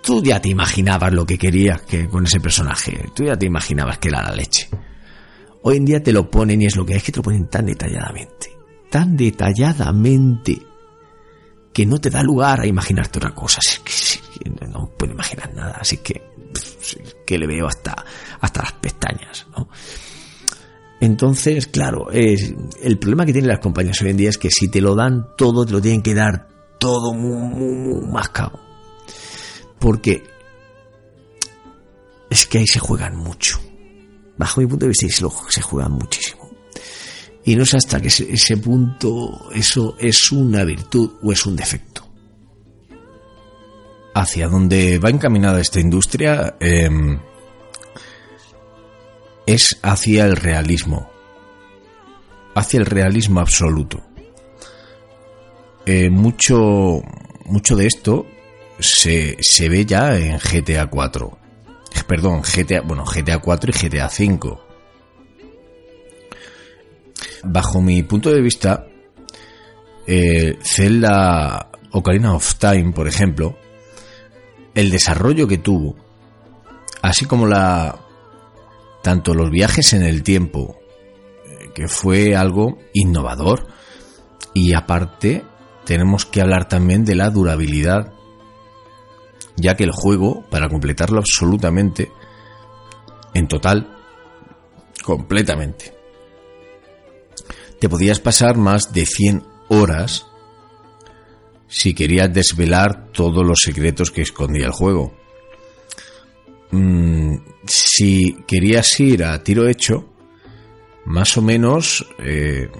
tú ya te imaginabas lo que querías que con ese personaje, tú ya te imaginabas que era la leche. Hoy en día te lo ponen y es lo que es que te lo ponen tan detalladamente, tan detalladamente que no te da lugar a imaginarte otra cosa. Es que, no puedo imaginar nada, así que que le veo hasta hasta las pestañas, ¿no? Entonces, claro, el problema que tienen las compañías hoy en día es que si te lo dan todo, te lo tienen que dar todo muy, muy. Porque es que ahí se juegan mucho. Bajo mi punto de vista, se juegan muchísimo. Y no sé hasta que ese, punto, eso es una virtud o es un defecto. Hacia dónde va encaminada esta industria em, es hacia el realismo, hacia el realismo absoluto. Eh, mucho, mucho de esto se, se ve ya en GTA 4. Perdón, GTA, bueno, GTA 4 y GTA 5. Bajo mi punto de vista, eh, Zelda Ocarina of Time, por ejemplo, el desarrollo que tuvo, así como la tanto los viajes en el tiempo, eh, que fue algo innovador, y aparte tenemos que hablar también de la durabilidad ya que el juego, para completarlo absolutamente, en total, completamente, te podías pasar más de 100 horas si querías desvelar todos los secretos que escondía el juego. Mm, si querías ir a tiro hecho, más o menos eh,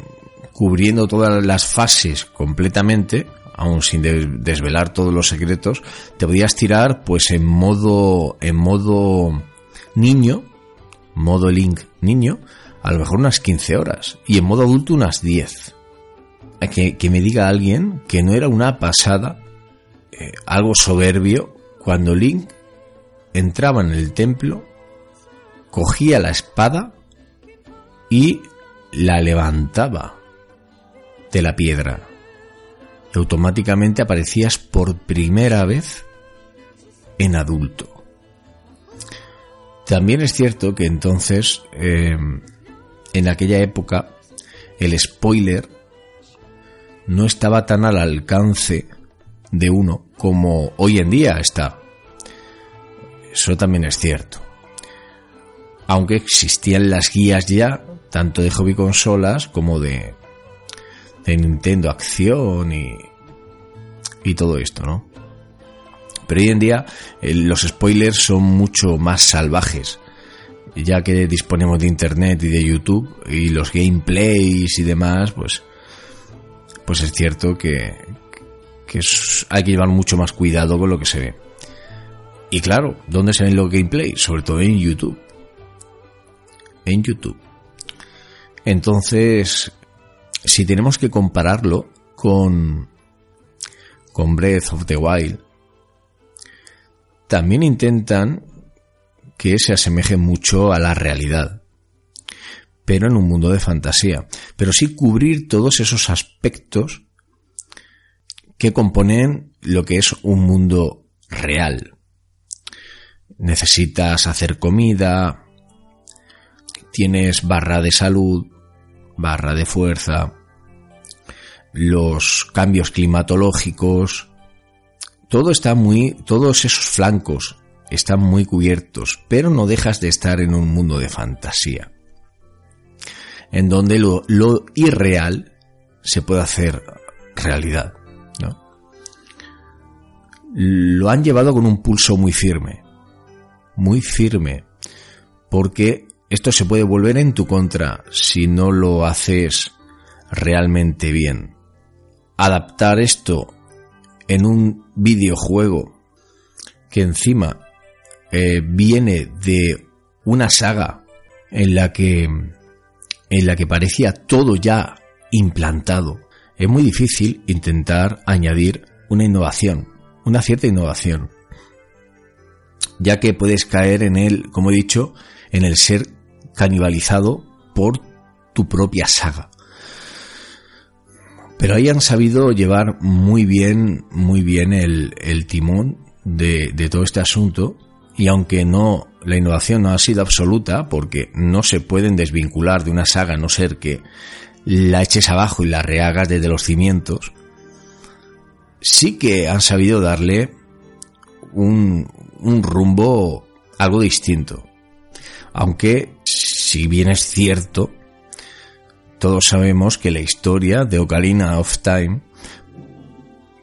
cubriendo todas las fases completamente, aún sin desvelar todos los secretos, te podías tirar pues en modo en modo niño, modo Link niño, a lo mejor unas 15 horas y en modo adulto unas 10. Que, que me diga alguien que no era una pasada, eh, algo soberbio, cuando Link entraba en el templo, cogía la espada y la levantaba de la piedra automáticamente aparecías por primera vez en adulto. También es cierto que entonces, eh, en aquella época, el spoiler no estaba tan al alcance de uno como hoy en día está. Eso también es cierto. Aunque existían las guías ya, tanto de hobby consolas como de de Nintendo Acción y, y todo esto, ¿no? Pero hoy en día eh, los spoilers son mucho más salvajes, ya que disponemos de Internet y de YouTube y los gameplays y demás, pues, pues es cierto que, que hay que llevar mucho más cuidado con lo que se ve. Y claro, ¿dónde se ven los gameplays? Sobre todo en YouTube. En YouTube. Entonces, si tenemos que compararlo con, con Breath of the Wild, también intentan que se asemeje mucho a la realidad, pero en un mundo de fantasía. Pero sí cubrir todos esos aspectos que componen lo que es un mundo real. Necesitas hacer comida, tienes barra de salud, barra de fuerza, los cambios climatológicos, todo está muy, todos esos flancos están muy cubiertos, pero no dejas de estar en un mundo de fantasía, en donde lo, lo irreal se puede hacer realidad, ¿no? Lo han llevado con un pulso muy firme, muy firme, porque esto se puede volver en tu contra si no lo haces realmente bien. Adaptar esto en un videojuego que encima eh, viene de una saga en la que en la que parecía todo ya implantado. Es muy difícil intentar añadir una innovación, una cierta innovación, ya que puedes caer en el, como he dicho, en el ser canibalizado por tu propia saga. Pero ahí han sabido llevar muy bien, muy bien el, timón de, todo este asunto y aunque no, la innovación no ha sido absoluta porque no se pueden desvincular de una saga a no ser que la eches abajo y la rehagas desde los cimientos, sí que han sabido darle un, un rumbo algo distinto. Aunque si bien es cierto, todos sabemos que la historia de Ocarina of Time,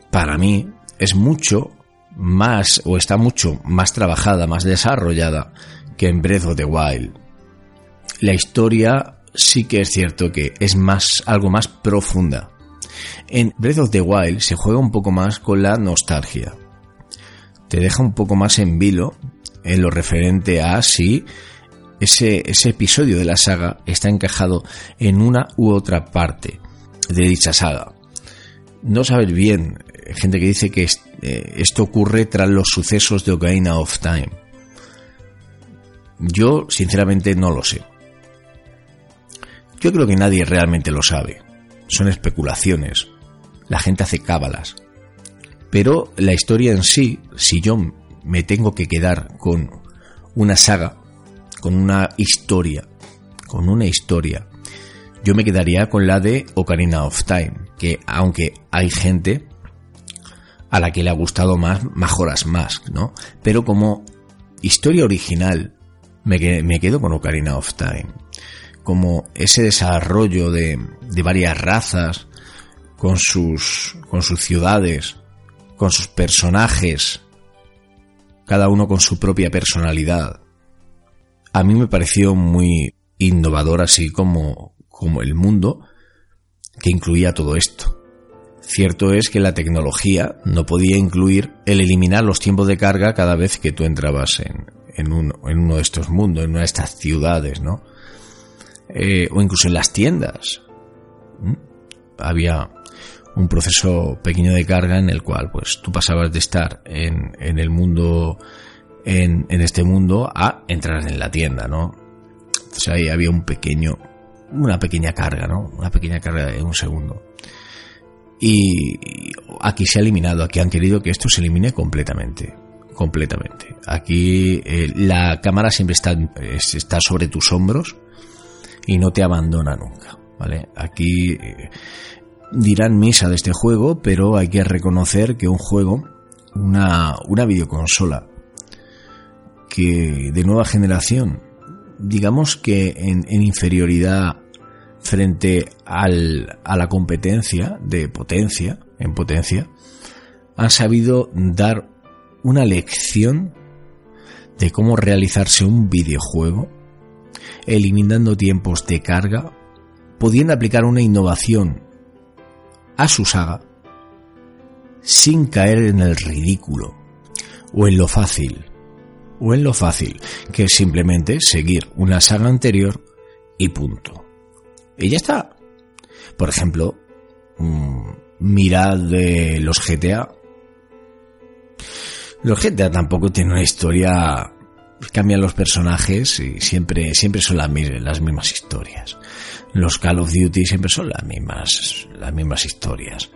para mí, es mucho más o está mucho más trabajada, más desarrollada que en Breath of the Wild. La historia sí que es cierto que es más algo más profunda. En Breath of the Wild se juega un poco más con la nostalgia. Te deja un poco más en vilo en lo referente a si ese, ese episodio de la saga está encajado en una u otra parte de dicha saga. No sabes bien, gente que dice que eh, esto ocurre tras los sucesos de Ocarina of Time. Yo, sinceramente, no lo sé. Yo creo que nadie realmente lo sabe. Son especulaciones. La gente hace cábalas. Pero la historia en sí, si yo me tengo que quedar con una saga, con una historia, con una historia, yo me quedaría con la de Ocarina of Time, que aunque hay gente a la que le ha gustado más Majora's Mask, ¿no? Pero como historia original, me, quedo con Ocarina of Time como ese desarrollo de, de varias razas, con sus, con sus ciudades, con sus personajes, cada uno con su propia personalidad. A mí me pareció muy innovador así como, como el mundo que incluía todo esto. Cierto es que la tecnología no podía incluir el eliminar los tiempos de carga cada vez que tú entrabas en, en, en uno de estos mundos, en una de estas ciudades, ¿no? Eh, o incluso en las tiendas. ¿Mm? Había un proceso pequeño de carga en el cual pues tú pasabas de estar en, en el mundo en, en, este mundo a entrar en la tienda, ¿no? Entonces ahí había un pequeño una pequeña carga, ¿no? Una pequeña carga de un segundo. Y aquí se ha eliminado, aquí han querido que esto se elimine completamente. Completamente. Aquí eh, la cámara siempre está, está sobre tus hombros y no te abandona nunca, ¿vale? Aquí eh, dirán misa de este juego, pero hay que reconocer que un juego, una, una videoconsola que de nueva generación, digamos que en, inferioridad frente al, a la competencia de potencia, en potencia, han sabido dar una lección de cómo realizarse un videojuego eliminando tiempos de carga, pudiendo aplicar una innovación a su saga sin caer en el ridículo o en lo fácil, o en lo fácil, que es simplemente seguir una saga anterior y punto. Y ya está. Por ejemplo, mm, mirad de los GTA. Los GTA tampoco tienen una historia cambian los personajes y siempre, siempre son las, las mismas historias. Los Call of Duty siempre son las mismas, las mismas historias.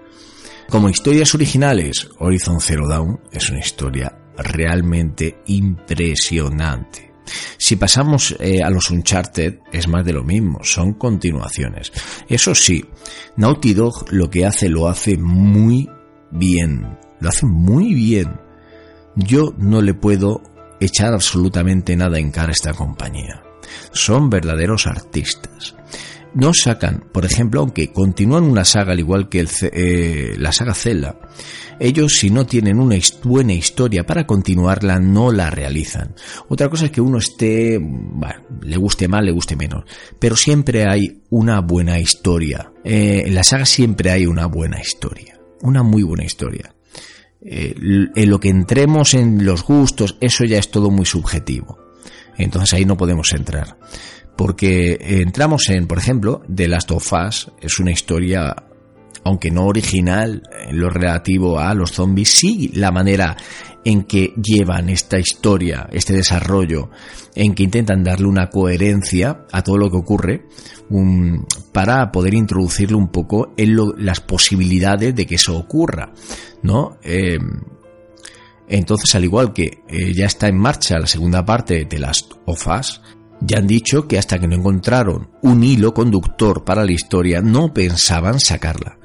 Como historias originales, Horizon Zero Dawn es una historia realmente impresionante. Si pasamos eh, a los Uncharted, es más de lo mismo, son continuaciones. Eso sí, Naughty Dog lo que hace lo hace muy bien, lo hace muy bien. Yo no le puedo echar absolutamente nada en cara a esta compañía. Son verdaderos artistas. No sacan, por ejemplo, aunque continúan una saga al igual que eh, la saga Zelda, ellos si no tienen una buena historia para continuarla no la realizan. Otra cosa es que uno esté, le guste mal, le guste menos, pero siempre hay una buena historia. Eh, en la saga siempre hay una buena historia, una muy buena historia eh, en lo que entremos en los gustos, eso ya es todo muy subjetivo. Entonces ahí no podemos entrar. Porque entramos en, por ejemplo, The Last of Us, es una historia, aunque no original en lo relativo a los zombies, sí la manera en que llevan esta historia, este desarrollo, en que intentan darle una coherencia a todo lo que ocurre, para poder introducirlo un poco en las posibilidades de que eso ocurra, ¿no? Eh, entonces, al igual que eh, ya está en marcha la segunda parte de las OFAS, ya han dicho que hasta que no encontraron un hilo conductor para la historia, no pensaban sacarla.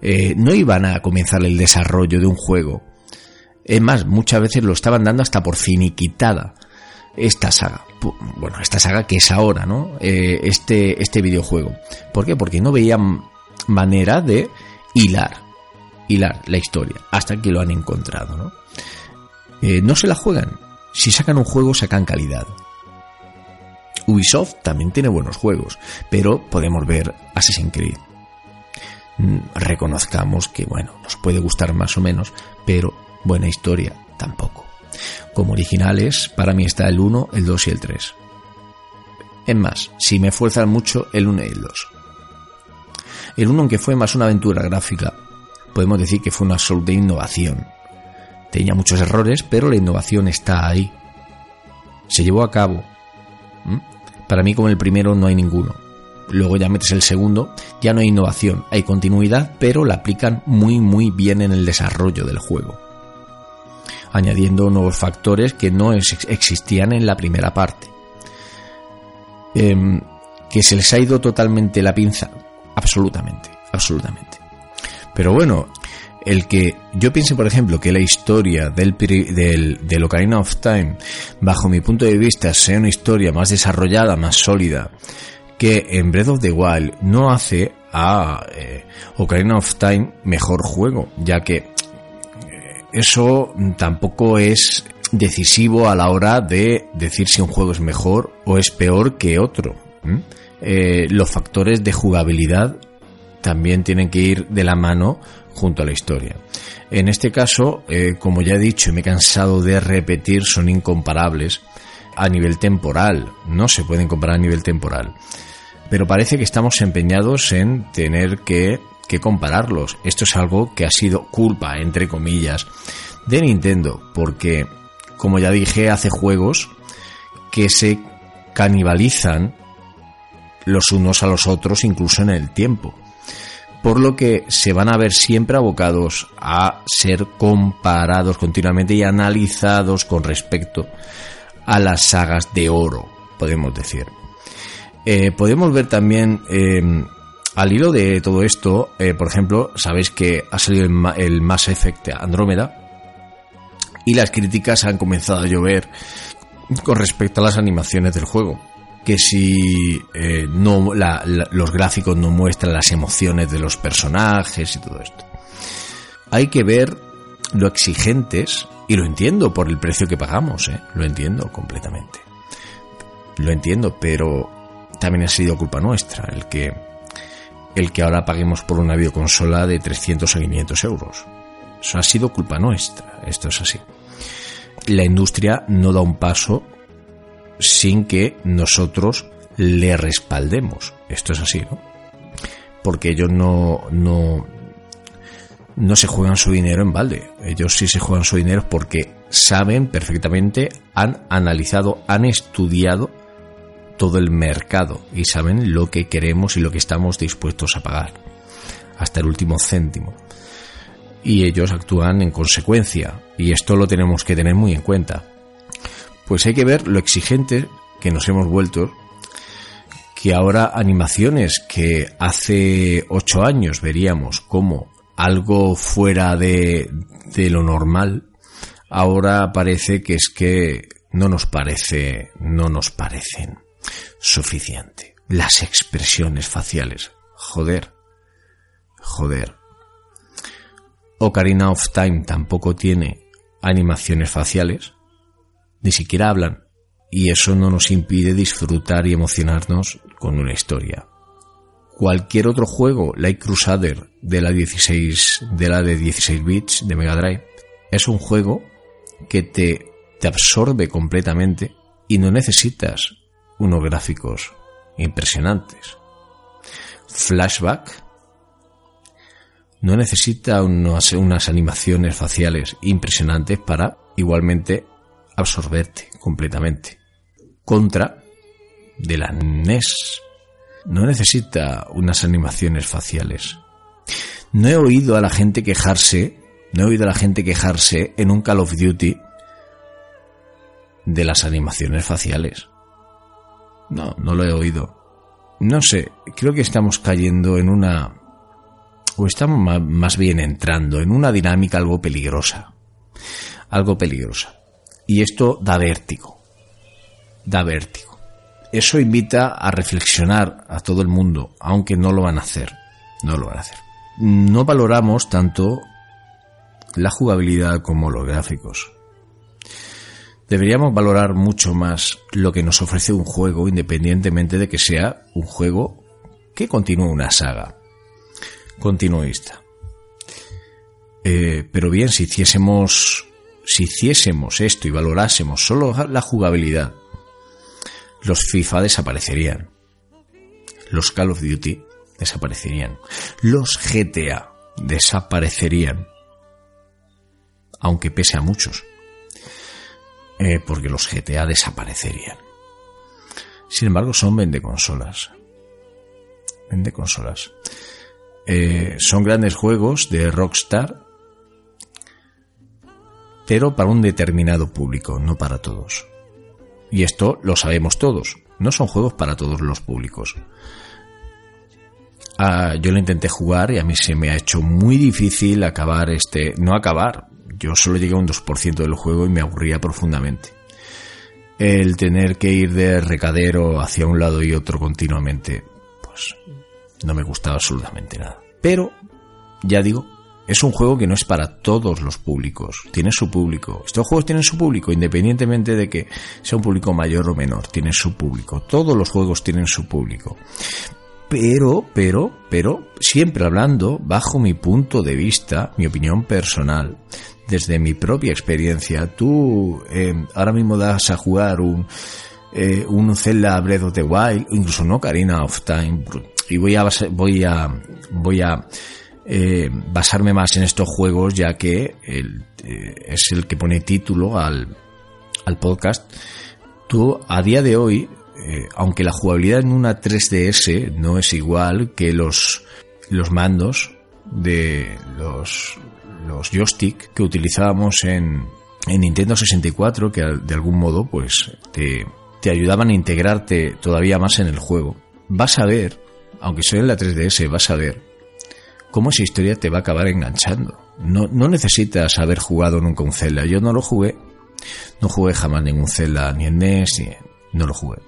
Eh, no iban a comenzar el desarrollo de un juego. Es más, muchas veces lo estaban dando hasta por finiquitada esta saga. Bueno, esta saga que es ahora, ¿no? este, este videojuego. ¿Por qué? Porque no veían manera de hilar hilar la historia hasta que lo han encontrado, ¿no? Eh, no se la juegan. Si sacan un juego, sacan calidad. Ubisoft también tiene buenos juegos, pero podemos ver Assassin's Creed. Mm, reconozcamos que, bueno, nos puede gustar más o menos, pero buena historia tampoco. Como originales, para mí está el 1, el 2 y el 3. Es más, si me fuerzan mucho, el 1 y el 2. El 1, aunque fue más una aventura gráfica, podemos decir que fue una absoluta innovación. Tenía muchos errores, pero la innovación está ahí. Se llevó a cabo. Para mí, como el primero, no hay ninguno. Luego ya metes el segundo, ya no hay innovación, hay continuidad, pero la aplican muy muy bien en el desarrollo del juego. Añadiendo nuevos factores que no existían en la primera parte. Em, que se les ha ido totalmente la pinza, absolutamente, absolutamente. Pero bueno, el que yo piense, por ejemplo, que la historia del, del, Ocarina of Time, bajo mi punto de vista, sea una historia más desarrollada, más sólida, que en Breath of the Wild no hace a eh, Ocarina of Time mejor juego, ya que eh, eso tampoco es decisivo a la hora de decir si un juego es mejor o es peor que otro. Eh, los factores de jugabilidad también tienen que ir de la mano junto a la historia. En este caso, eh, como ya he dicho y me he cansado de repetir, son incomparables a nivel temporal, no se pueden comparar a nivel temporal. Pero parece que estamos empeñados en tener que, que compararlos. Esto es algo que ha sido culpa, entre comillas, de Nintendo, porque, como ya dije, hace juegos que se canibalizan los unos a los otros incluso en el tiempo por lo que se van a ver siempre abocados a ser comparados continuamente y analizados con respecto a las sagas de oro, podemos decir. Eh, podemos ver también, em, al hilo de todo esto, eh, por ejemplo, sabéis que ha salido el, el Mass Effect Andrómeda y las críticas han comenzado a llover con respecto a las animaciones del juego que si eh, no los gráficos no muestran las emociones de los personajes y todo esto. Hay que ver lo exigentes y lo entiendo por el precio que pagamos, ¿eh? lo entiendo completamente. Lo entiendo, pero también ha sido culpa nuestra el que el que ahora paguemos por una videoconsola de 300 a 500 euros. Eso ha sido culpa nuestra, esto es así. La industria no da un paso sin que nosotros le respaldemos. Esto es así, ¿no? Porque ellos no, no, no se juegan su dinero en balde. Ellos sí se juegan su dinero porque saben perfectamente, han analizado, han estudiado todo el mercado y saben lo que queremos y lo que estamos dispuestos a pagar. Hasta el último céntimo. Y ellos actúan en consecuencia. Y esto lo tenemos que tener muy en cuenta pues hay que ver lo exigente que nos hemos vuelto, que ahora animaciones que hace ocho años veríamos como algo fuera de, de lo normal, ahora parece que es que no nos parece, no nos parecen suficiente. Las expresiones faciales. Joder. Joder. Ocarina of Time tampoco tiene animaciones faciales ni siquiera hablan, y eso no nos impide disfrutar y emocionarnos con una historia. Cualquier otro juego, like Crusader de la 16 de la de 16 bits de Mega Drive, es un juego que te, te absorbe completamente y no necesitas unos gráficos impresionantes. Flashback no necesita unas animaciones faciales impresionantes para igualmente absorberte completamente. Contra de la NES no necesita unas animaciones faciales. No he oído a la gente quejarse, no he oído a la gente quejarse en un Call of Duty de las animaciones faciales. No, no lo he oído. No sé, creo que estamos cayendo en una... o estamos más bien entrando en una dinámica algo peligrosa. Algo peligrosa. Y esto da vértigo. Da vértigo. Eso invita a reflexionar a todo el mundo, aunque no lo van a hacer. No lo van a hacer. No valoramos tanto la jugabilidad como los gráficos. Deberíamos valorar mucho más lo que nos ofrece un juego independientemente de que sea un juego que continúe una saga continuista. Eh, pero bien, si hiciésemos, si hiciésemos esto y valorásemos solo la jugabilidad, los FIFA desaparecerían. Los Call of Duty desaparecerían. Los GTA desaparecerían. Aunque pese a muchos. Eh, porque los GTA desaparecerían. Sin embargo, son vende consolas. Vende consolas. Eh, son grandes juegos de Rockstar, pero para un determinado público, no para todos. Y esto lo sabemos todos. No son juegos para todos los públicos. Ah, yo lo intenté jugar y a mí se me ha hecho muy difícil acabar este... No acabar. Yo solo llegué a un 2% del juego y me aburría profundamente. El tener que ir de recadero hacia un lado y otro continuamente, pues no me gustaba absolutamente nada. Pero, ya digo, es un juego que no es para todos los públicos. Tiene su público. Estos juegos tienen su público, independientemente de que sea un público mayor o menor. Tienen su público. Todos los juegos tienen su público. Pero, pero, pero, siempre hablando bajo mi punto de vista, mi opinión personal, desde mi propia experiencia. Tú eh, ahora mismo das a jugar un, eh, un Zelda Breath of the Wild, incluso no Karina of Time, y voy a, voy a, voy a eh, basarme más en estos juegos ya que eh, es el que pone título al, al podcast. Tú a día de hoy, eh, aunque la jugabilidad en una 3DS no es igual que los, los mandos de los, los joystick que utilizábamos en, en Nintendo 64, que de algún modo pues te, te ayudaban a integrarte todavía más en el juego. Vas a ver, aunque sea en la 3DS, vas a ver cómo esa historia te va a acabar enganchando. No, no necesitas haber jugado nunca un Zelda. Yo no lo jugué. No jugué jamás ningún Zelda, ni en NES, ni no lo jugué.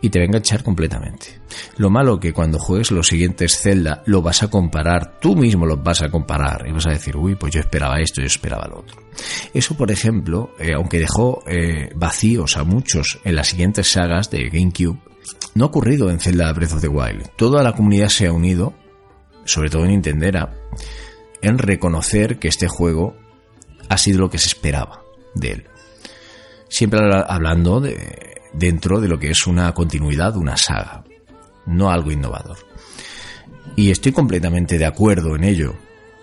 Y te va a enganchar completamente. Lo malo que cuando juegues los siguientes Zelda lo vas a comparar, tú mismo los vas a comparar y vas a decir, uy, pues yo esperaba esto, yo esperaba lo otro. Eso, por ejemplo, eh, aunque dejó eh, vacíos a muchos en las siguientes sagas de GameCube, no ha ocurrido en Zelda Breath of the Wild. Toda la comunidad se ha unido sobre todo en Nintendera, en reconocer que este juego ha sido lo que se esperaba de él. Siempre hablando de, dentro de lo que es una continuidad, una saga, no algo innovador. Y estoy completamente de acuerdo en ello.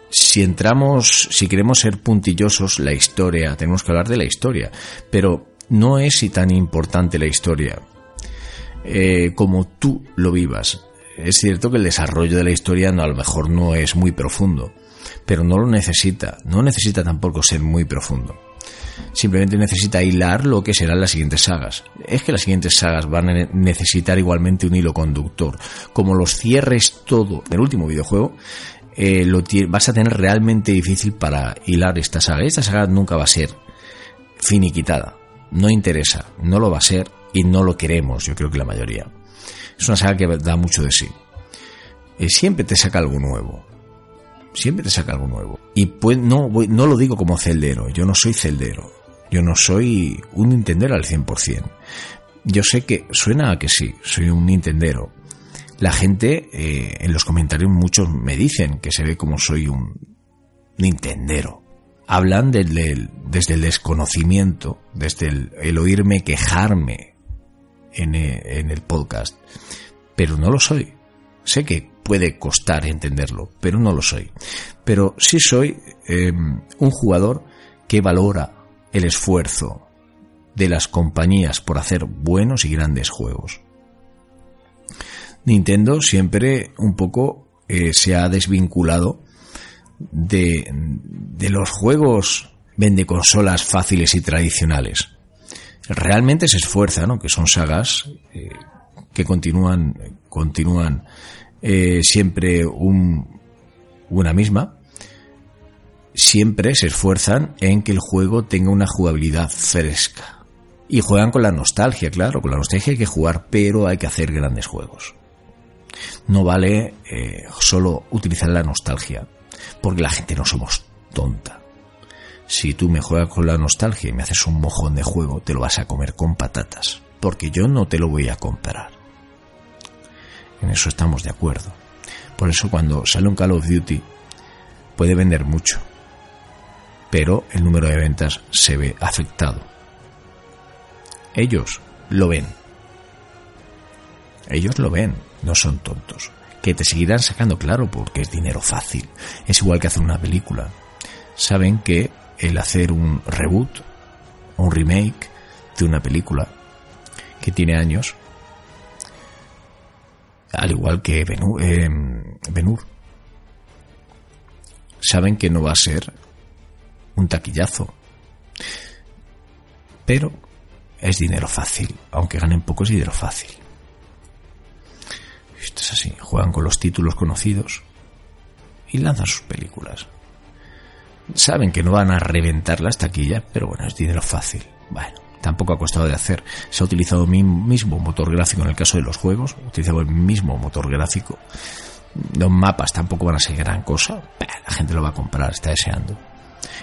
Si entramos, si queremos ser puntillosos, la historia, tenemos que hablar de la historia, pero no es tan importante la historia eh, como tú lo vivas es cierto que el desarrollo de la historia no, a lo mejor no es muy profundo, pero no lo necesita, no necesita tampoco ser muy profundo. Simplemente necesita hilar lo que serán las siguientes sagas. Es que las siguientes sagas van a necesitar igualmente un hilo conductor. Como los cierres todo del último videojuego, eh, vas a tener realmente difícil para hilar esta saga. Esta saga nunca va a ser finiquitada. No interesa, no lo va a ser y no lo queremos, yo creo que la mayoría. Es una saga que da mucho de sí. Eh, siempre te saca algo nuevo. Siempre te saca algo nuevo. Y pues no, no lo digo como celdero. Yo no soy celdero. Yo no soy un Nintendero al 100%. Yo sé que suena a que sí, soy un Nintendero. La gente eh, en los comentarios muchos me dicen que se ve como soy un Nintendero. Hablan desde el desconocimiento, desde el oírme quejarme eh, en, el podcast, pero no lo soy. Sé que puede costar entenderlo, pero no lo soy. Pero sí soy em, un jugador que valora el esfuerzo de las compañías por hacer buenos y grandes juegos. Nintendo siempre un poco eh, se ha desvinculado de, de los juegos vende consolas fáciles y tradicionales realmente se esfuerza, ¿no? Que son sagas eh, que continúan, continúan eh, siempre un, una misma. Siempre se esfuerzan en que el juego tenga una jugabilidad fresca. Y juegan con la nostalgia, claro, con la nostalgia hay que jugar, pero hay que hacer grandes juegos. No vale eh, solo utilizar la nostalgia, porque la gente no somos tonta Si tú me juegas con la nostalgia y me haces un mojón de juego, te lo vas a comer con patatas, porque yo no te lo voy a comprar. En eso estamos de acuerdo. Por eso cuando sale un Call of Duty puede vender mucho, pero el número de ventas se ve afectado. Ellos lo ven. Ellos lo ven, no son tontos. Que te seguirán sacando claro porque es dinero fácil. Es igual que hacer una película. Saben que el hacer un reboot un remake de una película que tiene años, al igual que Benur, eh, Benur saben que no va a ser un taquillazo. Pero es dinero fácil, aunque ganen poco es dinero fácil. Esto es así, juegan con los títulos conocidos y lanzan sus películas. Saben que no van a reventar las taquillas, pero bueno, es dinero fácil. Bueno, tampoco ha costado de hacer. Se ha utilizado el mismo motor gráfico en el caso de los juegos, utilizado el mismo motor gráfico. Los mapas tampoco van a ser gran cosa. La gente lo va a comprar, está deseando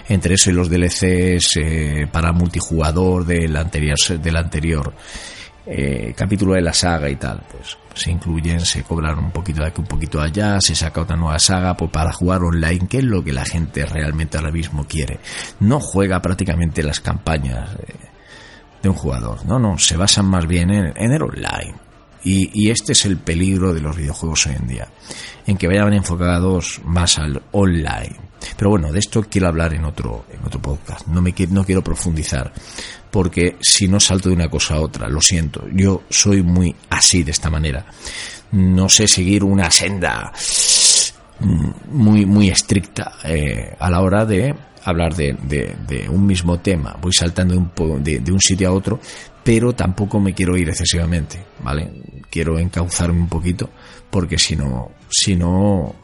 entre eso y los DLCs eh, para multijugador del anterior, del anterior eh, capítulo de la saga y tal, pues se incluyen, se cobran un poquito de aquí, un poquito allá, se saca otra nueva saga pues, para jugar online, que es lo que la gente realmente ahora mismo quiere. No juega prácticamente las campañas de, un jugador, no, no, se basan más bien en, en el online. Y, y, este es el peligro de los videojuegos hoy en día, en que vayan enfocados más al online. Pero bueno, de esto quiero hablar en otro, en otro podcast. No, me, no quiero profundizar, porque si no salto de una cosa a otra, lo siento. Yo soy muy así, de esta manera. No sé seguir una senda muy, muy estricta eh, a la hora de hablar de, un mismo tema. Voy saltando un de, de un sitio a otro, pero tampoco me quiero ir excesivamente, ¿vale? Quiero encauzarme un poquito, porque si no, si no,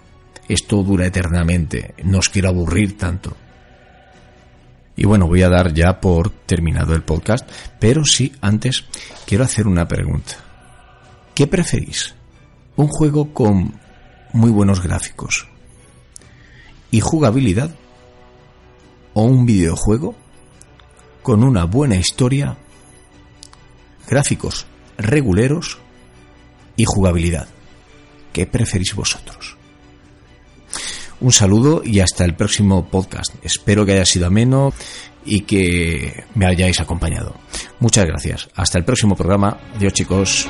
esto dura eternamente, no os quiero aburrir tanto. Y bueno, voy a dar ya por terminado el podcast, pero sí, antes quiero hacer una pregunta. ¿Qué preferís? ¿Un juego con muy buenos gráficos y jugabilidad? ¿O un videojuego con una buena historia, gráficos reguleros y jugabilidad? ¿Qué preferís vosotros? Un saludo y hasta el próximo podcast. Espero que haya sido ameno y que me hayáis acompañado. Muchas gracias. Hasta el próximo programa. Adiós chicos.